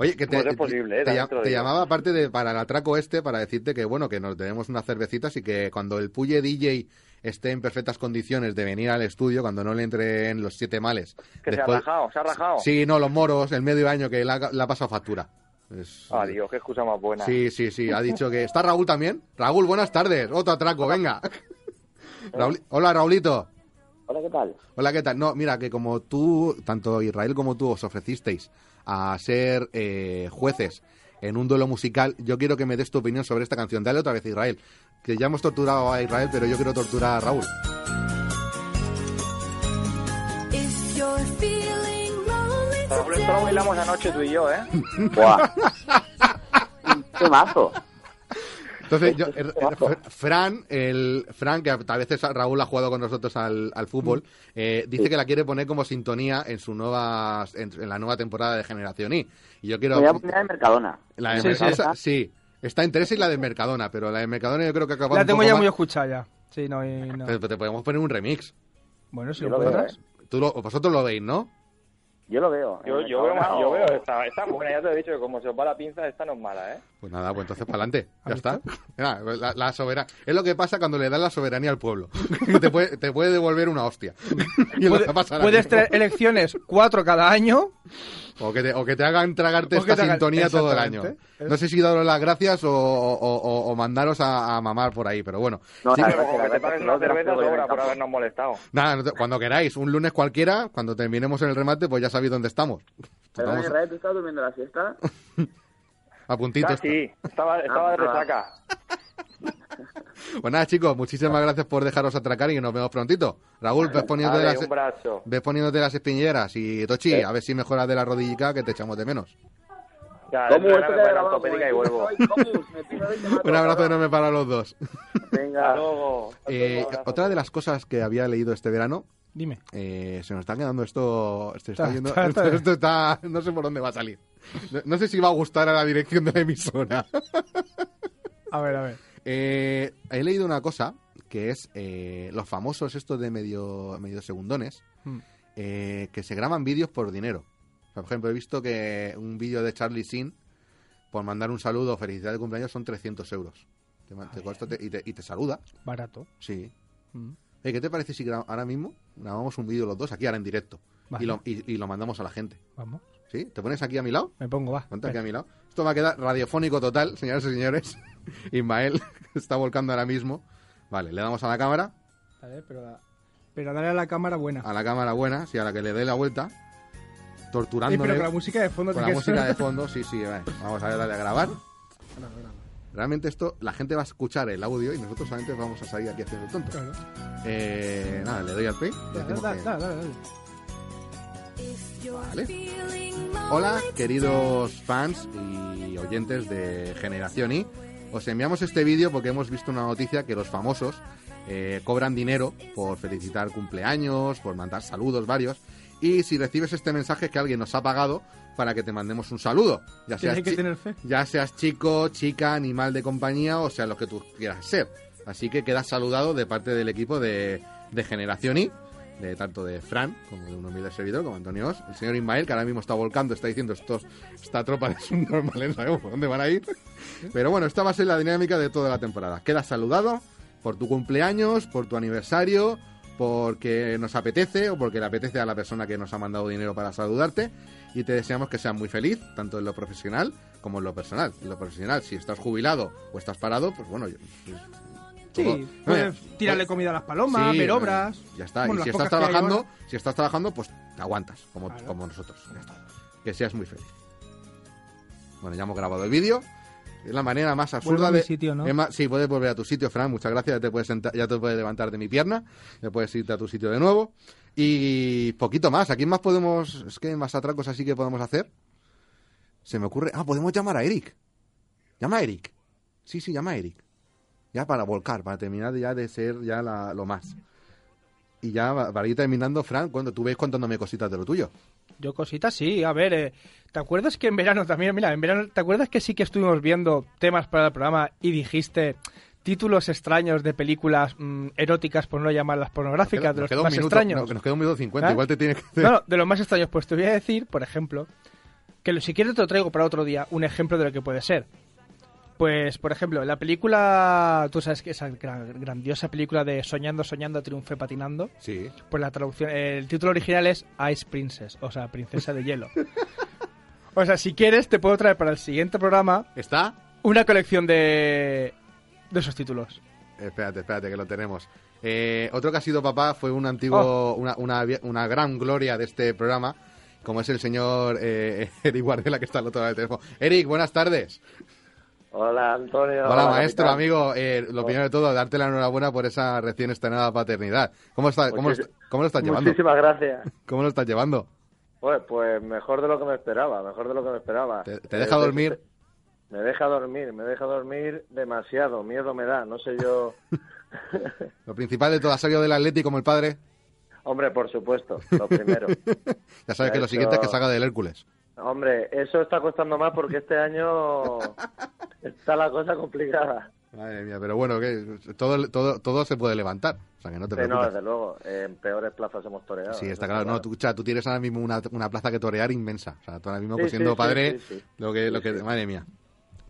Oye, que te,
Pues es posible, ¿eh?
te,
te
te llamaba aparte de para el atraco este para decirte que bueno, que nos debemos unas cervecitas y que cuando el Puye DJ esté en perfectas condiciones de venir al estudio, cuando no le entren los siete males.
Que se ha rajado, se ha rajado.
Sí, no, los moros, el medio año que le ha, le ha pasado factura. Es-
Adiós, qué excusa más buena.
Sí, sí, sí, ha dicho que... ¿Está Raúl también? Raúl, buenas tardes, otro atraco, venga. Raúl- Hola, Raulito.
Hola, ¿qué tal?
Hola, ¿qué tal? No, mira, que como tú, tanto Israel como tú os ofrecisteis a ser eh, jueces en un duelo musical, yo quiero que me des tu opinión sobre esta canción. Dale otra vez, Israel. Que ya hemos torturado a Israel, pero yo quiero torturar a Raúl.
Raúl, esto lo bailamos anoche tú y yo, ¿eh?
Buah. ¡Qué mazo!
Entonces, yo, er- er- Fran, el Fran, que a veces Raúl ha jugado con nosotros al, al fútbol, eh, dice que la quiere poner como sintonía en su nueva, en, en la nueva temporada de Generación I. Y yo quiero...
Me voy a poner de Mercadona.
La de
Sí,
Mercadona,
sí.
esa- sí. Está en tres y la de Mercadona, pero la de Mercadona yo creo que acabamos
La tengo ya muy escuchada ya. Sí, no, y no.
Pero te podemos poner un remix.
Bueno, si lo
lo.
Tú lo- vosotros lo veis, ¿no?
Yo lo veo.
Yo,
En
yo veo, yo veo esta, esta buena, ya te he dicho que como se os va la pinza, esta no es mala, ¿eh?
Pues nada, pues entonces para adelante. Ya
¿Has
está. Mira, la, la sobera- Es lo que pasa cuando le das la soberanía al pueblo. te, puede, te puede devolver una hostia. y
puedes
mismo.
tener elecciones cuatro cada año.
O que, te, o que te hagan tragarte
O
esta
hagan-
sintonía todo el año. No sé si daros las gracias o, o- o- o mandaros a, a mamar por ahí, pero bueno.
No,
Sí que-
te
verdad
una cerveza sobra por habernos molestado.
Nada, no te- cuando queráis, un lunes cualquiera, cuando terminemos en el remate, pues ya sabéis dónde estamos.
Perdón,
Estamos
Israel, ¿tú estás durmiendo la siesta?
a puntito.
Ah, sí, estaba, estaba de
pues nada.
resaca.
Pues nada, chicos, muchísimas gracias por dejaros atracar y nos vemos prontito. Raúl, ves poniéndote, las,
un brazo.
ves poniéndote las espinilleras y Tochi,
Sí.
a ver si mejoras de la rodillica que te echamos de menos.
¿eh?
vuelvo.
¿cómo? Me tiro y mato,
Un abrazo enorme para los dos.
Venga.
Luego.
Eh, otra de las cosas que había leído este verano,
Dime.
eh, se nos está quedando esto, se está
Está-
yendo-
está- está-
esto, esto está, no sé por dónde va a salir. No, no sé si va a gustar a la dirección de la emisora.
A ver, a ver.
Eh, he leído una cosa que es eh, los famosos estos de medio, medio segundones
Hmm.
eh, que se graban vídeos por dinero. O sea, por ejemplo, he visto que un vídeo de Charlie Sin por mandar un saludo o felicidad de cumpleaños son 300 euros. Te, ma- te y, te, y te saluda.
Barato.
Sí.
Mm.
Eh, ¿Qué te parece si ahora mismo grabamos un vídeo los dos aquí ahora en directo
Vale.
y, lo, y- y lo mandamos a la gente?
Vamos.
¿Sí? ¿Te pones aquí a mi lado?
Me pongo, va.
Ponte aquí a mi lado. Esto va a quedar radiofónico total, señoras y señores. Ismael está volcando ahora mismo. Vale, le damos a la cámara,
Vale, pero, la- pero dale a la cámara buena.
a la cámara buena, sí, a la que le dé la vuelta, torturándole
pero con la música de fondo
con la música
ser-
de fondo, sí, sí, vale. vamos a darle a grabar. Realmente esto, la gente va a escuchar el audio y nosotros solamente vamos a salir aquí haciendo el tonto.
Claro.
Eh, nada, le doy al play.
Dale, dale, dale, dale, dale.
Vale. Hola, queridos fans y oyentes de Generación I. Os enviamos este vídeo porque hemos visto una noticia que los famosos eh, cobran dinero por felicitar cumpleaños, por mandar saludos varios. Y si recibes este mensaje es que alguien nos ha pagado para que te mandemos un saludo. Ya seas,
que tener fe.
ya seas chico, chica, animal de compañía o sea lo que tú quieras ser. Así que quedas saludado de parte del equipo de, de Generación I, de tanto de Fran como de un humilde servidor, como Antonio Os, el señor Ismael, que ahora mismo está volcando, está diciendo estos, esta tropa de subnormales, sabemos por dónde van a ir. Pero bueno, esta va a ser la dinámica de toda la temporada. Quedas saludado por tu cumpleaños, por tu aniversario, porque nos apetece o porque le apetece a la persona que nos ha mandado dinero para saludarte y te deseamos que seas muy feliz, tanto en lo profesional como en lo personal. En lo profesional, si estás jubilado o estás parado, pues bueno, yo-
Sí, puedes
Eh,
tirarle
pues-
comida a las palomas,
Sí,
ver obras.
Ya está.
Bueno,
y si estás trabajando,
ahora.
si estás trabajando, pues te aguantas, como,
Claro.
como nosotros. Ya está. Que seas muy feliz. Bueno, ya hemos grabado el vídeo. Es la manera más absurda de.
sitio, ¿no?
es más- sí, puedes volver a tu sitio, Fran. Muchas gracias. Ya te puedes, senta- ya te puedes levantar de mi pierna. Ya puedes irte a tu sitio de nuevo. Y poquito más. ¿A quién más podemos.? Es que más atracos así que podemos hacer. Se me ocurre. Ah, podemos llamar a Eric. Llama a Eric. Sí, sí, llama a Eric. Ya para volcar, para terminar ya de ser ya la- lo más. Y ya para ir terminando, Fran, cuando tú ves contándome cositas de lo tuyo.
Yo cositas, sí. A ver, eh, ¿te acuerdas que en verano también, mira, en verano, ¿te acuerdas que sí que estuvimos viendo temas para el programa y dijiste títulos extraños de películas mm, eróticas, por no llamarlas pornográficas, de
Nos
los
queda
más
minuto,
extraños?
no, nos queda un minuto cincuenta,
¿Eh?
igual te tienes que...
No, no, de los más extraños, pues te voy a decir, por ejemplo, que si quieres te lo traigo para otro día, un ejemplo de lo que puede ser. Pues, por ejemplo, la película, tú sabes que esa gran- grandiosa película de Soñando, Soñando, Triunfe Patinando,
Sí.
pues la traducción, el título original es Ice Princess, o sea, Princesa de Hielo. o sea, si quieres, te puedo traer para el siguiente programa
¿Está?
una colección de, de esos títulos.
Espérate, espérate, que lo tenemos. Eh, otro que ha sido papá fue un antiguo,
Oh.
una, una, una gran gloria de este programa, como es el señor eh, Eric Guardiola, que está al otro lado del teléfono. Eric, buenas tardes.
Hola, Antonio.
Hola, maestro,
capitán.
amigo. Eh, lo primero de todo, darte la enhorabuena por esa recién estrenada paternidad. ¿Cómo, está, cómo, lo estás llevando?
Muchísimas gracias.
¿Cómo lo estás llevando?
Pues, pues mejor de lo que me esperaba, mejor de lo que me esperaba.
¿Te, te deja
Eh,
dormir?
Me deja dormir, me deja dormir demasiado, miedo me da, no sé yo.
Lo principal de todo, ¿ha salido del Atleti como el padre?
Hombre, por supuesto, lo primero.
Ya sabes que lo
hecho-
siguiente es que salga del Hércules.
Hombre, eso está costando más porque este año está la cosa complicada.
Madre mía, pero bueno, que todo, todo, todo se puede levantar. O sea, que no te
Sí, no,
preocupes.
desde luego, en peores plazas hemos toreado.
Sí, está claro. No, tú, sea, tú tienes ahora mismo una, una plaza que torear inmensa. O sea, tú ahora mismo,
Sí,
pues, siendo
sí,
padre, lo que, lo que, madre mía.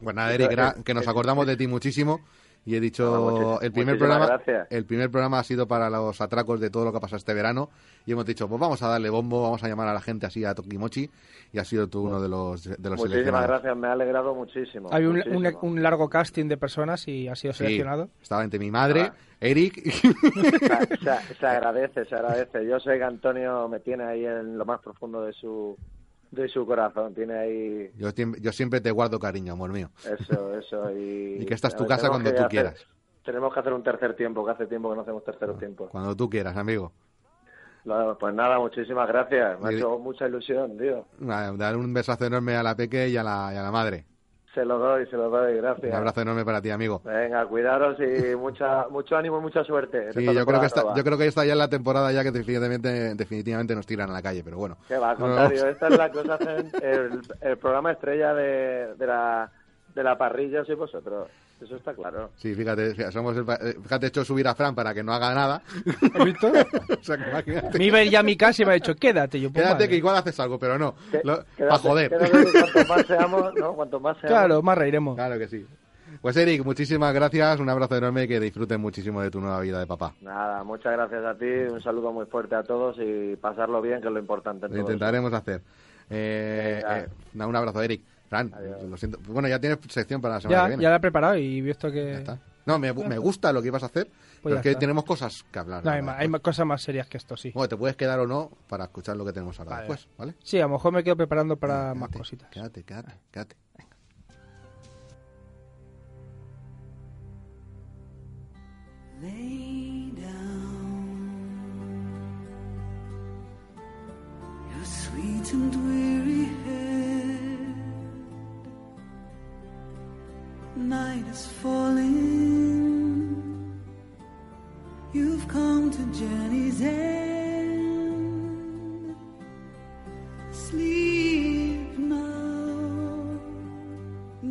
Pues nada, Eric, que nos acordamos de ti muchísimo y he dicho el primer programa,
gracias.
el primer programa ha sido para los atracos de todo lo que ha pasado este verano y hemos dicho, pues vamos a darle bombo, vamos a llamar a la gente así a Tokimochi y ha sido tú uno de los de los
Muchísimas gracias, me ha alegrado muchísimo.
Hay un,
muchísimo.
un- un largo casting de personas y ha sido
Sí,
seleccionado.
estaba entre mi madre,
Ah.
Eric
Se, se- se agradece, se agradece. Yo sé que Antonio me tiene ahí en lo más profundo de su de su corazón. Tiene ahí
Yo, siempre- yo siempre te guardo cariño, amor mío.
eso, eso. Y,
Y que esta es tu
ver,
casa cuando tú
hacer-
quieras.
Tenemos que hacer un tercer tiempo, que hace tiempo que no hacemos tercer tiempo.
Cuando tú quieras, amigo.
Pues nada, muchísimas gracias. Me ha hecho mucha ilusión, tío.
Dar un besazo enorme a la Peque y a la, y a la madre.
Se lo doy, se lo doy,
Un
gracias.
abrazo enorme para ti, amigo.
Venga, cuidaros y mucha, mucho ánimo y mucha suerte.
Sí, yo creo, que está, yo creo que está ya en la temporada ya que definitivamente, definitivamente nos tiran a la calle, pero bueno.
Que va, al contrario, esta es la cosa, el, el programa estrella de, de, la, de la parrilla sois vosotros. Eso está claro.
Sí, fíjate, fíjate, somos el, pa- eh, fíjate, he hecho subir a Fran para que no haga nada.
¿Has visto?
o sea, que imagínate.
Me iba a ir ya a mi casa y me ha dicho, quédate. Yo, pues,
Quédate que igual haces algo, pero no. Lo-
quédate-
pa' joder.
quédate cuanto más seamos, ¿no? Cuanto más seamos...
Claro, más reiremos.
Claro que sí. Pues Eric, muchísimas gracias, un abrazo enorme y que disfrutes muchísimo de tu nueva vida de papá.
Nada, muchas gracias a ti, un saludo muy fuerte a todos y pasarlo bien, que es lo importante. en
Lo
todo
intentaremos hacer. Eh, eh, nada, un abrazo, Eric. Fran, lo siento. Bueno, ya tienes sección para la semana que
Ya,
viene.
ya la he preparado y visto que...
No, me, me gusta lo que ibas a hacer,
Pues
pero
ya
es que
está.
tenemos cosas que hablar.
No, hay, ma- cosas más serias que esto, sí.
Bueno, te puedes quedar o no para escuchar lo que tenemos ahora
Vale.
después, ¿vale?
Sí, a lo mejor me quedo preparando para más cositas.
Quédate, quédate, quédate.
Lay down your sweet and weary head. Night is falling. You've come to journey's end. Sleep now.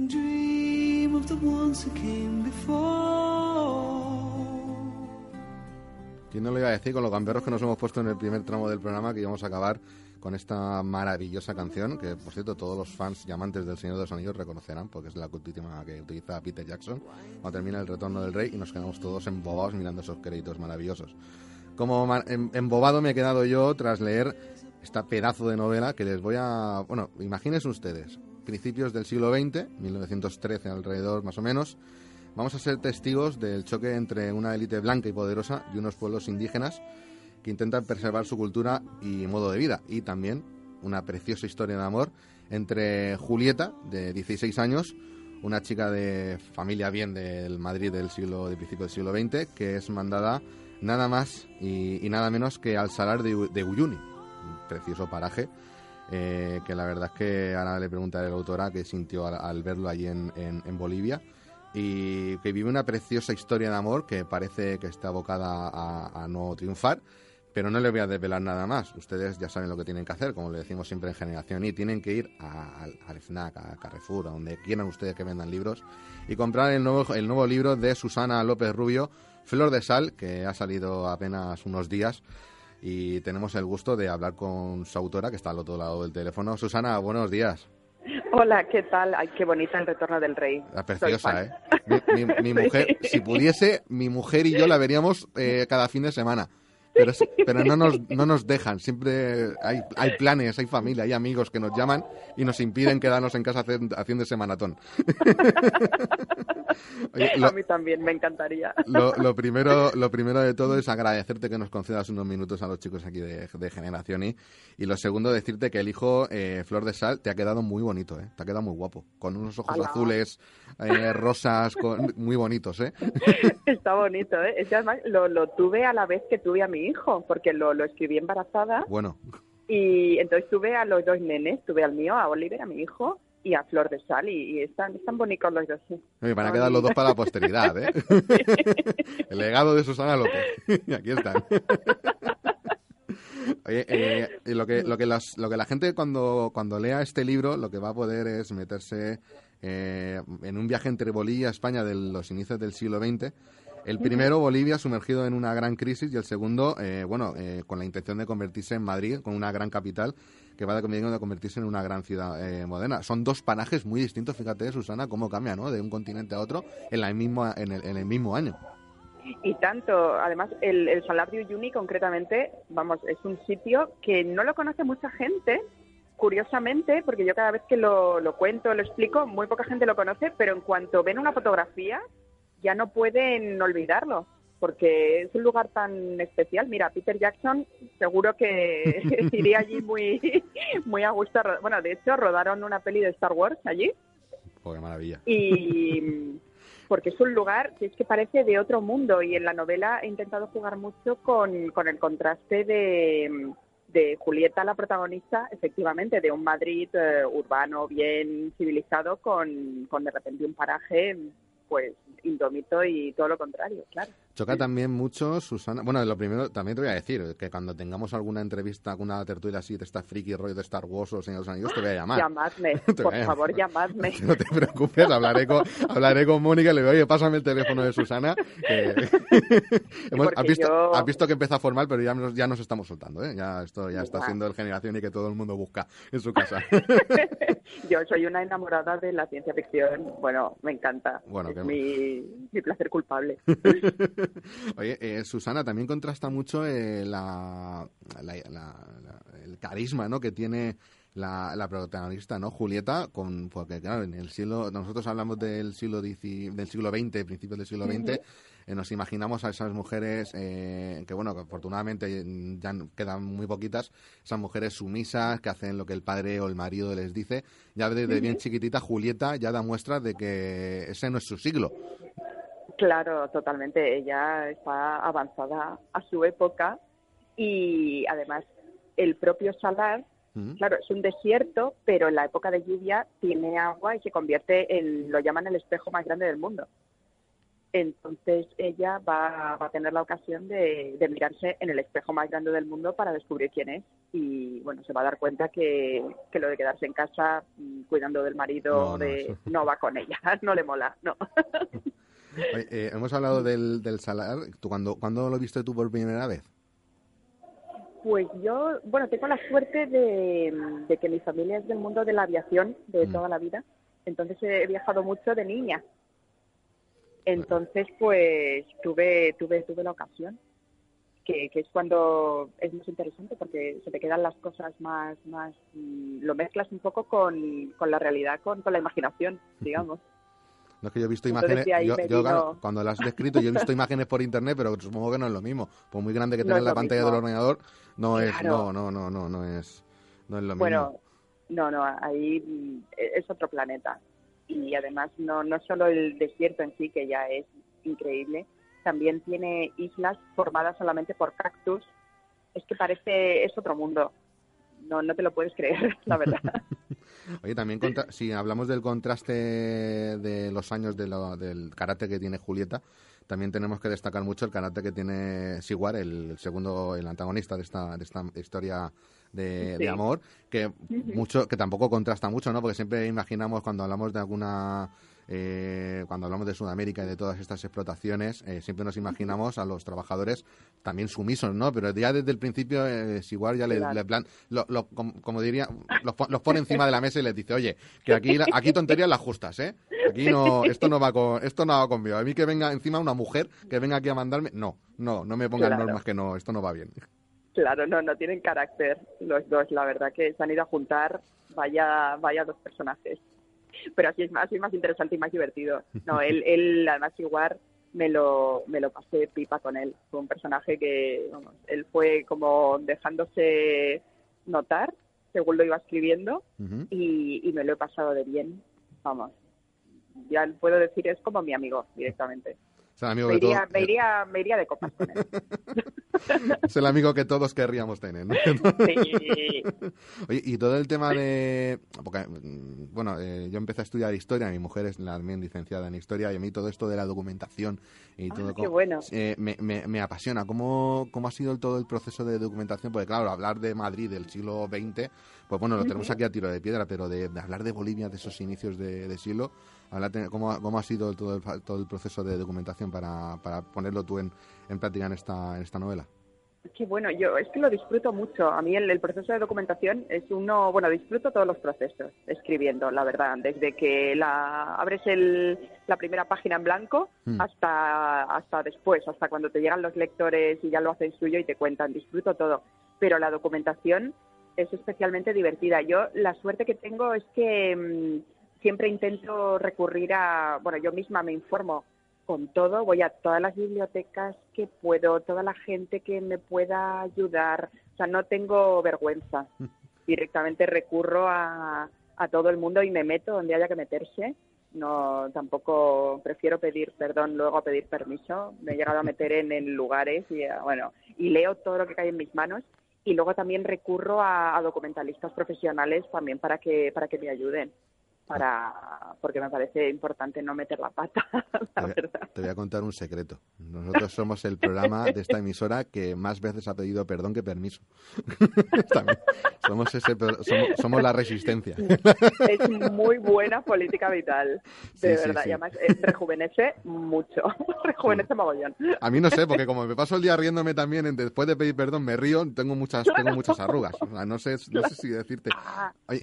Dream of the ones who came before.
¿Quién no lo iba a decir con los gamberros que nos hemos puesto en el primer tramo del programa que íbamos a acabar con esta maravillosa canción que, por cierto, todos los fans y amantes del Señor de los Anillos reconocerán porque es la última que utiliza Peter Jackson cuando termina el retorno del rey y nos quedamos todos embobados mirando esos créditos maravillosos. Como em- embobado me he quedado yo tras leer esta pedazo de novela que les voy a... Bueno, imagínense ustedes, principios del siglo XX, 1913 alrededor más o menos, vamos a ser testigos del choque entre una élite blanca y poderosa y unos pueblos indígenas que intentan preservar su cultura y modo de vida. Y también una preciosa historia de amor entre Julieta, de 16 años, una chica de familia bien del Madrid del siglo, del principio del siglo XX, que es mandada nada más y, y nada menos que al Salar de, de Uyuni, un precioso paraje. eh, que la verdad es que ahora le preguntaré a la autora qué sintió al, al verlo allí en, en- en Bolivia y que vive una preciosa historia de amor que parece que está abocada a, a no triunfar, pero no le voy a desvelar nada más. Ustedes ya saben lo que tienen que hacer, como le decimos siempre en Generación Y, tienen que ir a- al, FNAC, a Carrefour, a donde quieran ustedes que vendan libros, y comprar el nuevo, el nuevo libro de Susana López Rubio, Flor de Sal, que ha salido apenas unos días. Y tenemos el gusto de hablar con su autora, que está al otro lado del teléfono. Susana, buenos días.
Hola, ¿qué tal? Ay, qué bonita el retorno del rey.
La preciosa. ¿eh? Mi, mi- mi mujer, si pudiese, mi mujer y yo la veríamos eh, cada fin de semana. Pero, pero no, nos, no nos dejan. Siempre hay, hay planes, hay familia, hay amigos que nos llaman y nos impiden quedarnos en casa haciendo, ese maratón. Oye, lo-
A mí también me encantaría.
lo, lo primero, lo primero de todo es agradecerte que nos concedas unos minutos a los chicos aquí de, de Generación Y. Y lo segundo, decirte que el hijo eh, Flor de Sal te ha quedado muy bonito, ¿eh? Te ha quedado muy guapo. Con unos ojos azules, eh, rosas, con- muy bonitos, ¿eh?
Está bonito, ¿eh? Además lo, lo tuve a la vez que tuve a mi hijo, porque lo, lo escribí embarazada
Bueno,
y entonces tuve a los dos nenes, tuve al mío, a Oliver, a mi hijo, y a Flor de Sal, y, y están, están bonitos los dos.
me van a quedar los dos para la posteridad, ¿eh? El legado de Susana López. Y aquí están. Oye, eh, y lo que lo que las- lo que la gente cuando cuando lea este libro lo que va a poder es meterse eh, en un viaje entre Bolivia y España de los inicios del siglo XX. El primero, Bolivia, sumergido en una gran crisis, y el segundo, eh, bueno, eh, con la intención de convertirse en Madrid, con una gran capital, que va de de convertirse en una gran ciudad eh, moderna. Son dos parajes muy distintos, fíjate, Susana, cómo cambia, ¿no? De un continente a otro en, la misma, en, el, en el mismo año.
Y tanto, además, el, el Salar de Uyuni concretamente, vamos, es un sitio que no lo conoce mucha gente, curiosamente, porque yo cada vez que lo, lo cuento, lo explico, muy poca gente lo conoce, pero en cuanto ven una fotografía, ya no pueden olvidarlo, porque es un lugar tan especial. Mira, Peter Jackson seguro que iría allí muy, muy a gusto. Bueno, de hecho, rodaron una peli de Star Wars allí
Joder, maravilla.
y porque es un lugar que es que parece de otro mundo y en la novela he intentado jugar mucho con, con el contraste de, de Julieta, la protagonista, efectivamente, de un Madrid eh, urbano, bien civilizado, con, con de repente un paraje pues indómito y todo lo contrario, claro.
Choca también mucho, Susana. Bueno, lo primero, también te voy a decir que cuando tengamos alguna entrevista, alguna tertulia así de esta friki rollo de Star Wars o Señor de los Anillos, te voy a llamar.
Llamadme, por
llamar.
favor, llamadme.
No te preocupes, hablaré con, hablaré con Mónica y le digo, oye, pásame el teléfono de Susana. que- has, visto,
yo-
has visto que empieza formal, pero ya nos, ya nos estamos soltando, ¿eh? Ya esto ya está siendo el generación y que todo el mundo busca en su casa.
Yo soy una enamorada de la ciencia ficción. Bueno, me encanta.
Bueno,
es mi, mi placer culpable.
Oye, eh, Susana, también contrasta mucho eh, la, la- el carisma ¿no? que tiene la, la protagonista, ¿no? Julieta, con, porque claro, en el siglo, nosotros hablamos del siglo XIX del siglo XX, principios del siglo XX, eh, nos imaginamos a esas mujeres eh, que, bueno, que afortunadamente ya quedan muy poquitas, esas mujeres sumisas que hacen lo que el padre o el marido les dice. Ya desde bien chiquitita, Julieta ya da muestras de que ese no es su siglo.
Claro, totalmente. Ella está avanzada a su época y además el propio Salar, claro, es un desierto, pero en la época de lluvia tiene agua y se convierte en, lo llaman el espejo más grande del mundo. Entonces ella va, va a tener la ocasión de, de mirarse en el espejo más grande del mundo para descubrir quién es y bueno, se va a dar cuenta que, que lo de quedarse en casa mm, cuidando del marido
No, no,
de,
eso-
no va con ella, no le mola, no.
Oye, eh, hemos hablado del, del salar. ¿Tú cuándo, ¿Cuándo lo viste tú por primera vez?
Pues yo, bueno, tengo la suerte de, de que mi familia es del mundo de la aviación de
Mm.
toda la vida. Entonces he viajado mucho de niña. Entonces, pues tuve, tuve, tuve la ocasión, que, que es cuando es más interesante porque se te quedan las cosas más, más, mm, lo mezclas un poco con, con la realidad, con, con la imaginación, digamos.
No es que yo he visto imágenes. yo- claro, cuando las has descrito, yo he visto imágenes por internet, pero supongo que no es lo mismo. Por muy grande que
No
tenga la pantalla
mismo.
del ordenador, no es. No, no, no, no, no es. No es lo
Bueno,
mismo.
no, no, ahí mm, es otro planeta. Y además no, no solo el desierto en sí, que ya es increíble, también tiene islas formadas solamente por cactus. Es que parece, es otro mundo. No, no te lo puedes creer, la verdad.
Oye, también contra- si hablamos del contraste de los años de lo- del karate que tiene Julieta, también tenemos que destacar mucho el karate que tiene Siguar, el segundo, el antagonista de esta, de esta historia de,
Sí.
de amor, que mucho, que tampoco contrasta mucho, ¿no? Porque siempre imaginamos cuando hablamos de alguna eh, cuando hablamos de Sudamérica y de todas estas explotaciones, eh, siempre nos imaginamos a los trabajadores también sumisos, ¿no? Pero ya desde el principio, eh, Siguar ya le,
Claro.
le plan, lo- lo- como, como diría, los, pon- los pone encima de la mesa y les dice, oye, que aquí, aquí tonterías las justas, ¿eh? Aquí no, esto no va con, esto no va conmigo. A mí que venga encima una mujer que venga aquí a mandarme, no, no, no me pongan
Claro.
normas que no, esto no va bien.
Claro, no, no tienen carácter los dos, la verdad que se han ido a juntar, vaya, vaya dos personajes. Pero así es más, así es más interesante y más divertido. No, él, él además igual me lo, me lo pasé pipa con él. Fue un personaje que, vamos, él fue como dejándose notar según lo iba escribiendo y, y me lo he pasado de bien. Vamos, ya puedo decir, es como mi amigo directamente.
Es el amigo
Me
que todos,
iría, me, iría, me iría de copas con él.
es el amigo que todos querríamos tener, ¿no?
Sí.
Oye, y todo el tema de... Porque, mm, bueno, eh, yo empecé a estudiar historia, mi mujer es también licenciada en historia, y a mí todo esto de la documentación y todo...
qué bueno.
eh, me, me, me apasiona. ¿Cómo, ¿Cómo ha sido todo el proceso de documentación? Porque, claro, hablar de Madrid del siglo XX, pues bueno, lo tenemos aquí a tiro de piedra, pero de, de hablar de Bolivia, de esos inicios de, de siglo, ¿cómo, ha- ¿cómo ha sido todo, el, todo el proceso de documentación para, para ponerlo tú en, en práctica en esta, en esta novela?
Qué bueno, yo es que lo disfruto mucho. A mí el, el proceso de documentación es uno, bueno, disfruto todos los procesos escribiendo, la verdad, desde que la abres el, la primera página en blanco
Mm.
hasta hasta después, hasta cuando te llegan los lectores y ya lo hacen suyo y te cuentan, disfruto todo. Pero la documentación es especialmente divertida. Yo la suerte que tengo es que mm, siempre intento recurrir a, bueno, yo misma me informo con todo, voy a todas las bibliotecas que puedo, toda la gente que me pueda ayudar, o sea, no tengo vergüenza. Directamente recurro a, a todo el mundo y me meto donde haya que meterse. No, tampoco prefiero pedir perdón luego a pedir permiso. Me he llegado a meter en, en lugares y eh, bueno, y leo todo lo que cae en mis manos y luego también recurro a, a documentalistas profesionales también para que para que me ayuden. Para porque me parece importante no meter la pata, la
Te voy,
verdad.
te voy a contar un secreto. Nosotros somos el programa de esta emisora que más veces ha pedido perdón que permiso. Somos, ese, somos, somos la resistencia.
Es muy buena política vital, de
sí,
verdad.
sí.
Y además eh, rejuvenece mucho, rejuvenece mogollón.
A mí no sé, porque como me paso el día riéndome también, después de pedir perdón me río, tengo muchas, tengo muchas arrugas. O sea, no sé, no sé si decirte.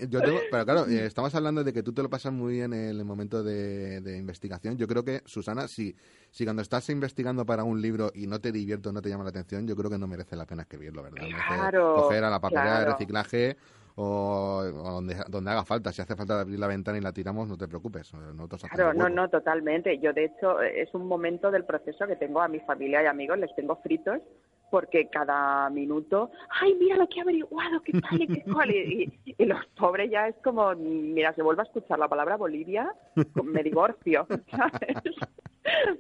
Yo tengo- pero claro, eh, estamos hablando de que tú te lo pasas muy bien en el momento de, de investigación. Yo creo que, Susana, si, si cuando estás investigando para un libro y no te divierto, no te llama la atención, yo creo que no merece la pena escribirlo, ¿verdad?
Claro,
coger a la papelera de reciclaje o, o donde, donde haga falta. Si hace falta abrir la ventana y la tiramos, no te preocupes.
Claro, no, no, totalmente. Yo, de hecho, es un momento del proceso que tengo a mi familia y amigos, les tengo fritos, porque cada minuto, ay, mira lo que he averiguado, qué tal y qué cual. Y, y- y los pobres ya es como, mira, se vuelve a escuchar la palabra Bolivia, me divorcio, ¿sabes?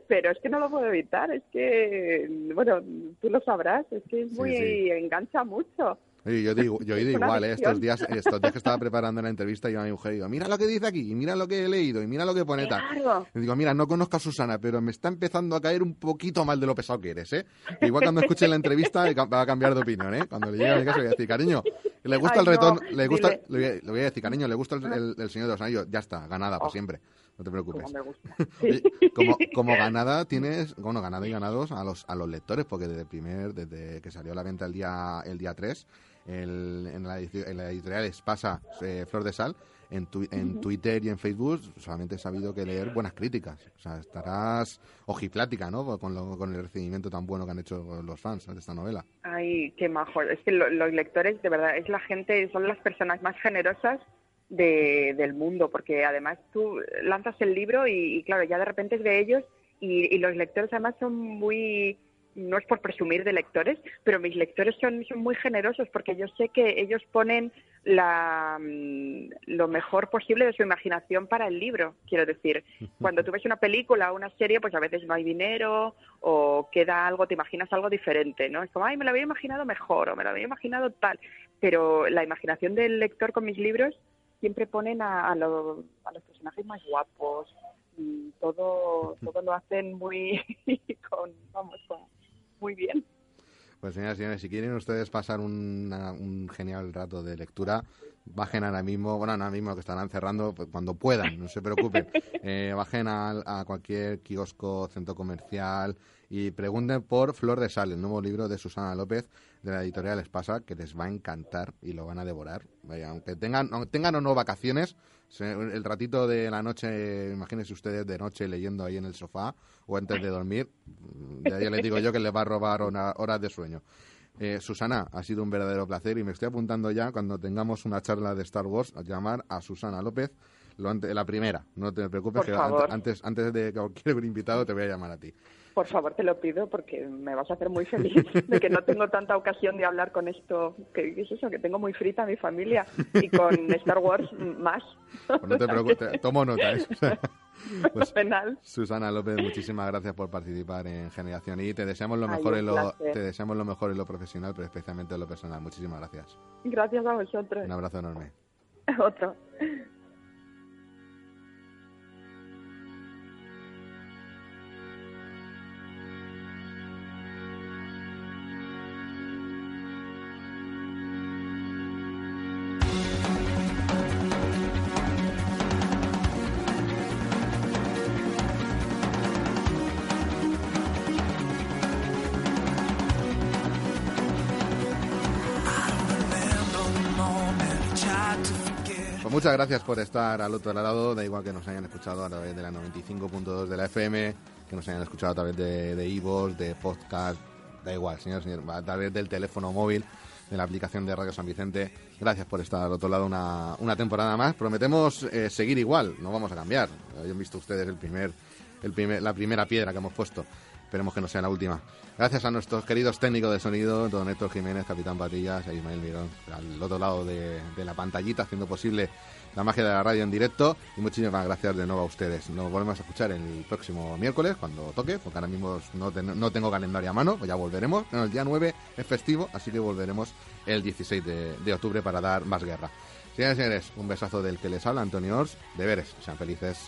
Pero es que no lo puedo evitar, es que, bueno, tú lo sabrás, es que es
Sí,
muy,
sí.
engancha mucho.
Oye, yo digo, yo he ido
Es una
igual, ¿eh? estos días, estos días que estaba preparando la entrevista, yo a mi mujer digo, mira lo que dice aquí, y mira lo que he leído, y mira lo que pone tal.
Claro.
Y digo, mira, no conozco a Susana, pero me está empezando a caer un poquito mal de lo pesado que eres, ¿eh? Igual cuando escuche la entrevista va a cambiar de opinión, ¿eh? Cuando le llegue a mi casa le voy a decir, cariño, le gusta
Ay,
el retorno,
no,
le gusta, le voy, a, le voy a decir, cariño, le gusta el, el- el Señor de los Anillos, ya está, ganada para
Oh.
siempre, no te preocupes.
Como me gusta.
Oye, como, como ganada tienes, bueno, ganada y ganados a los, a los lectores, porque desde el primer, desde que salió a la venta el día, el día 3, el- en, la, en la editorial Espasa eh, Flor de Sal, en, tu- en. Twitter y en Facebook solamente he sabido que leer buenas críticas. O sea, estarás ojiplática, ¿no? Con, lo- con el recibimiento tan bueno que han hecho los fans de esta novela.
Ay, qué majo. Es que lo- los lectores, de verdad, es la gente, son las personas más generosas de- del mundo, porque además tú lanzas el libro y, y, claro, ya de repente es de ellos y, y los lectores además son muy, no es por presumir de lectores, pero mis lectores son, son muy generosos porque yo sé que ellos ponen la, mm, lo mejor posible de su imaginación para el libro. Quiero decir, cuando tú ves una película o una serie, pues a veces no hay dinero o queda algo, te imaginas algo diferente, ¿no? Es como, ay, me lo había imaginado mejor o me lo había imaginado tal. Pero la imaginación del lector con mis libros siempre ponen a, a, lo- a los personajes más guapos. y todo, todo lo hacen muy, con, vamos, con- muy bien.
Pues señoras y señores, si quieren ustedes pasar una- un genial rato de lectura, bajen ahora mismo, bueno, ahora mismo que estarán cerrando, pues, cuando puedan, no se preocupen, Eh, bajen al- a, cualquier kiosco, centro comercial y pregunten por Flor de Sal, el nuevo libro de Susana López de la editorial Espasa, que les va a encantar y lo van a devorar. Vaya, aunque tengan, tengan o no vacaciones, el ratito de la noche, imagínense ustedes de noche leyendo ahí en el sofá o antes de dormir, ya, ya les digo yo que les va a robar hora- horas de sueño. Eh, Susana, ha sido un verdadero placer y me estoy apuntando ya cuando tengamos una charla de Star Wars a llamar a Susana López, lo ante- la primera, no te preocupes
Por
que
favor.
antes, antes de cualquier invitado te voy a llamar a ti.
Por favor, te lo pido porque me vas a hacer muy feliz de que no tengo tanta ocasión de hablar con esto, que es eso, que tengo muy frita a mi familia y con Star Wars más.
Pues no te preocupes, tomo nota. ¿eh? Pues,
Fenomenal.
Susana López, muchísimas gracias por participar en Generación y te deseamos lo mejor en lo te deseamos lo mejor en lo profesional, pero especialmente en lo personal. Muchísimas gracias.
Gracias a vosotros.
Un abrazo enorme.
Otro.
Muchas gracias por estar al otro lado, da igual que nos hayan escuchado a través de la 95.2 de la FM, que nos hayan escuchado a través de de iVoox, de podcast, da igual, señor, señor, a través del teléfono móvil, de la aplicación de Radio San Vicente. Gracias por estar al otro lado una, una temporada más. Prometemos eh, seguir igual, no vamos a cambiar. Han visto ustedes el primer, el primer, la primera piedra que hemos puesto. Esperemos que no sea la última. Gracias a nuestros queridos técnicos de sonido, don Héctor Jiménez, Capitán Patillas, e Ismael Mirón, al otro lado de, de la pantallita, haciendo posible
la magia de la radio en directo y muchísimas gracias de nuevo a ustedes. Nos volvemos a escuchar el próximo miércoles cuando toque, porque ahora mismo no, ten- no tengo calendario a mano, pues ya volveremos. Bueno, el día 9 es festivo, así que volveremos el 16 de, octubre para dar más guerra. Señoras y señores, un besazo del que les habla, Antonio Ors. Deberes, sean felices.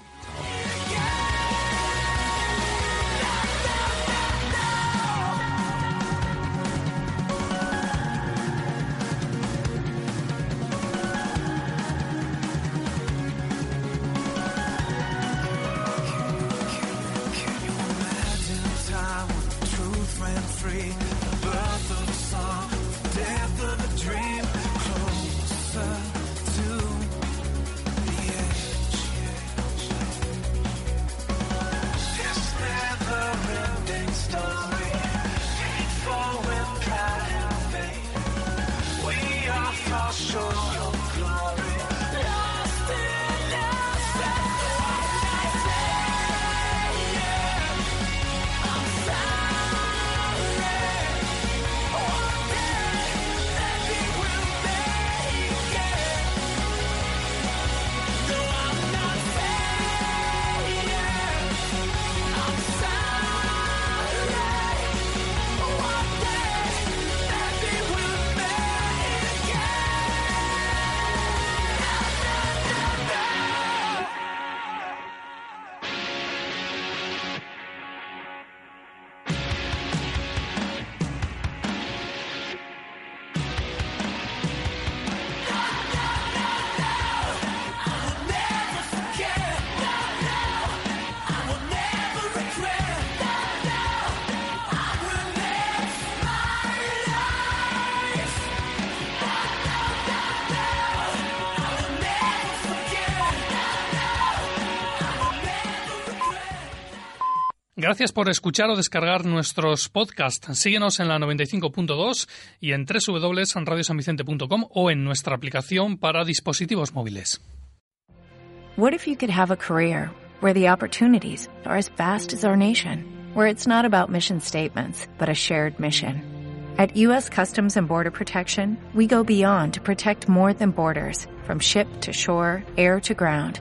Gracias por escuchar o descargar nuestros podcasts. Síguenos en la 95.2 y en www.radiosanvicente.com o en nuestra aplicación para dispositivos móviles.
What if you could have a career where the opportunities are as vast as our nation, where it's not about mission statements, but a shared mission? At U.S. Customs and Border Protection, we go beyond to protect more than borders, from ship to shore, air to ground,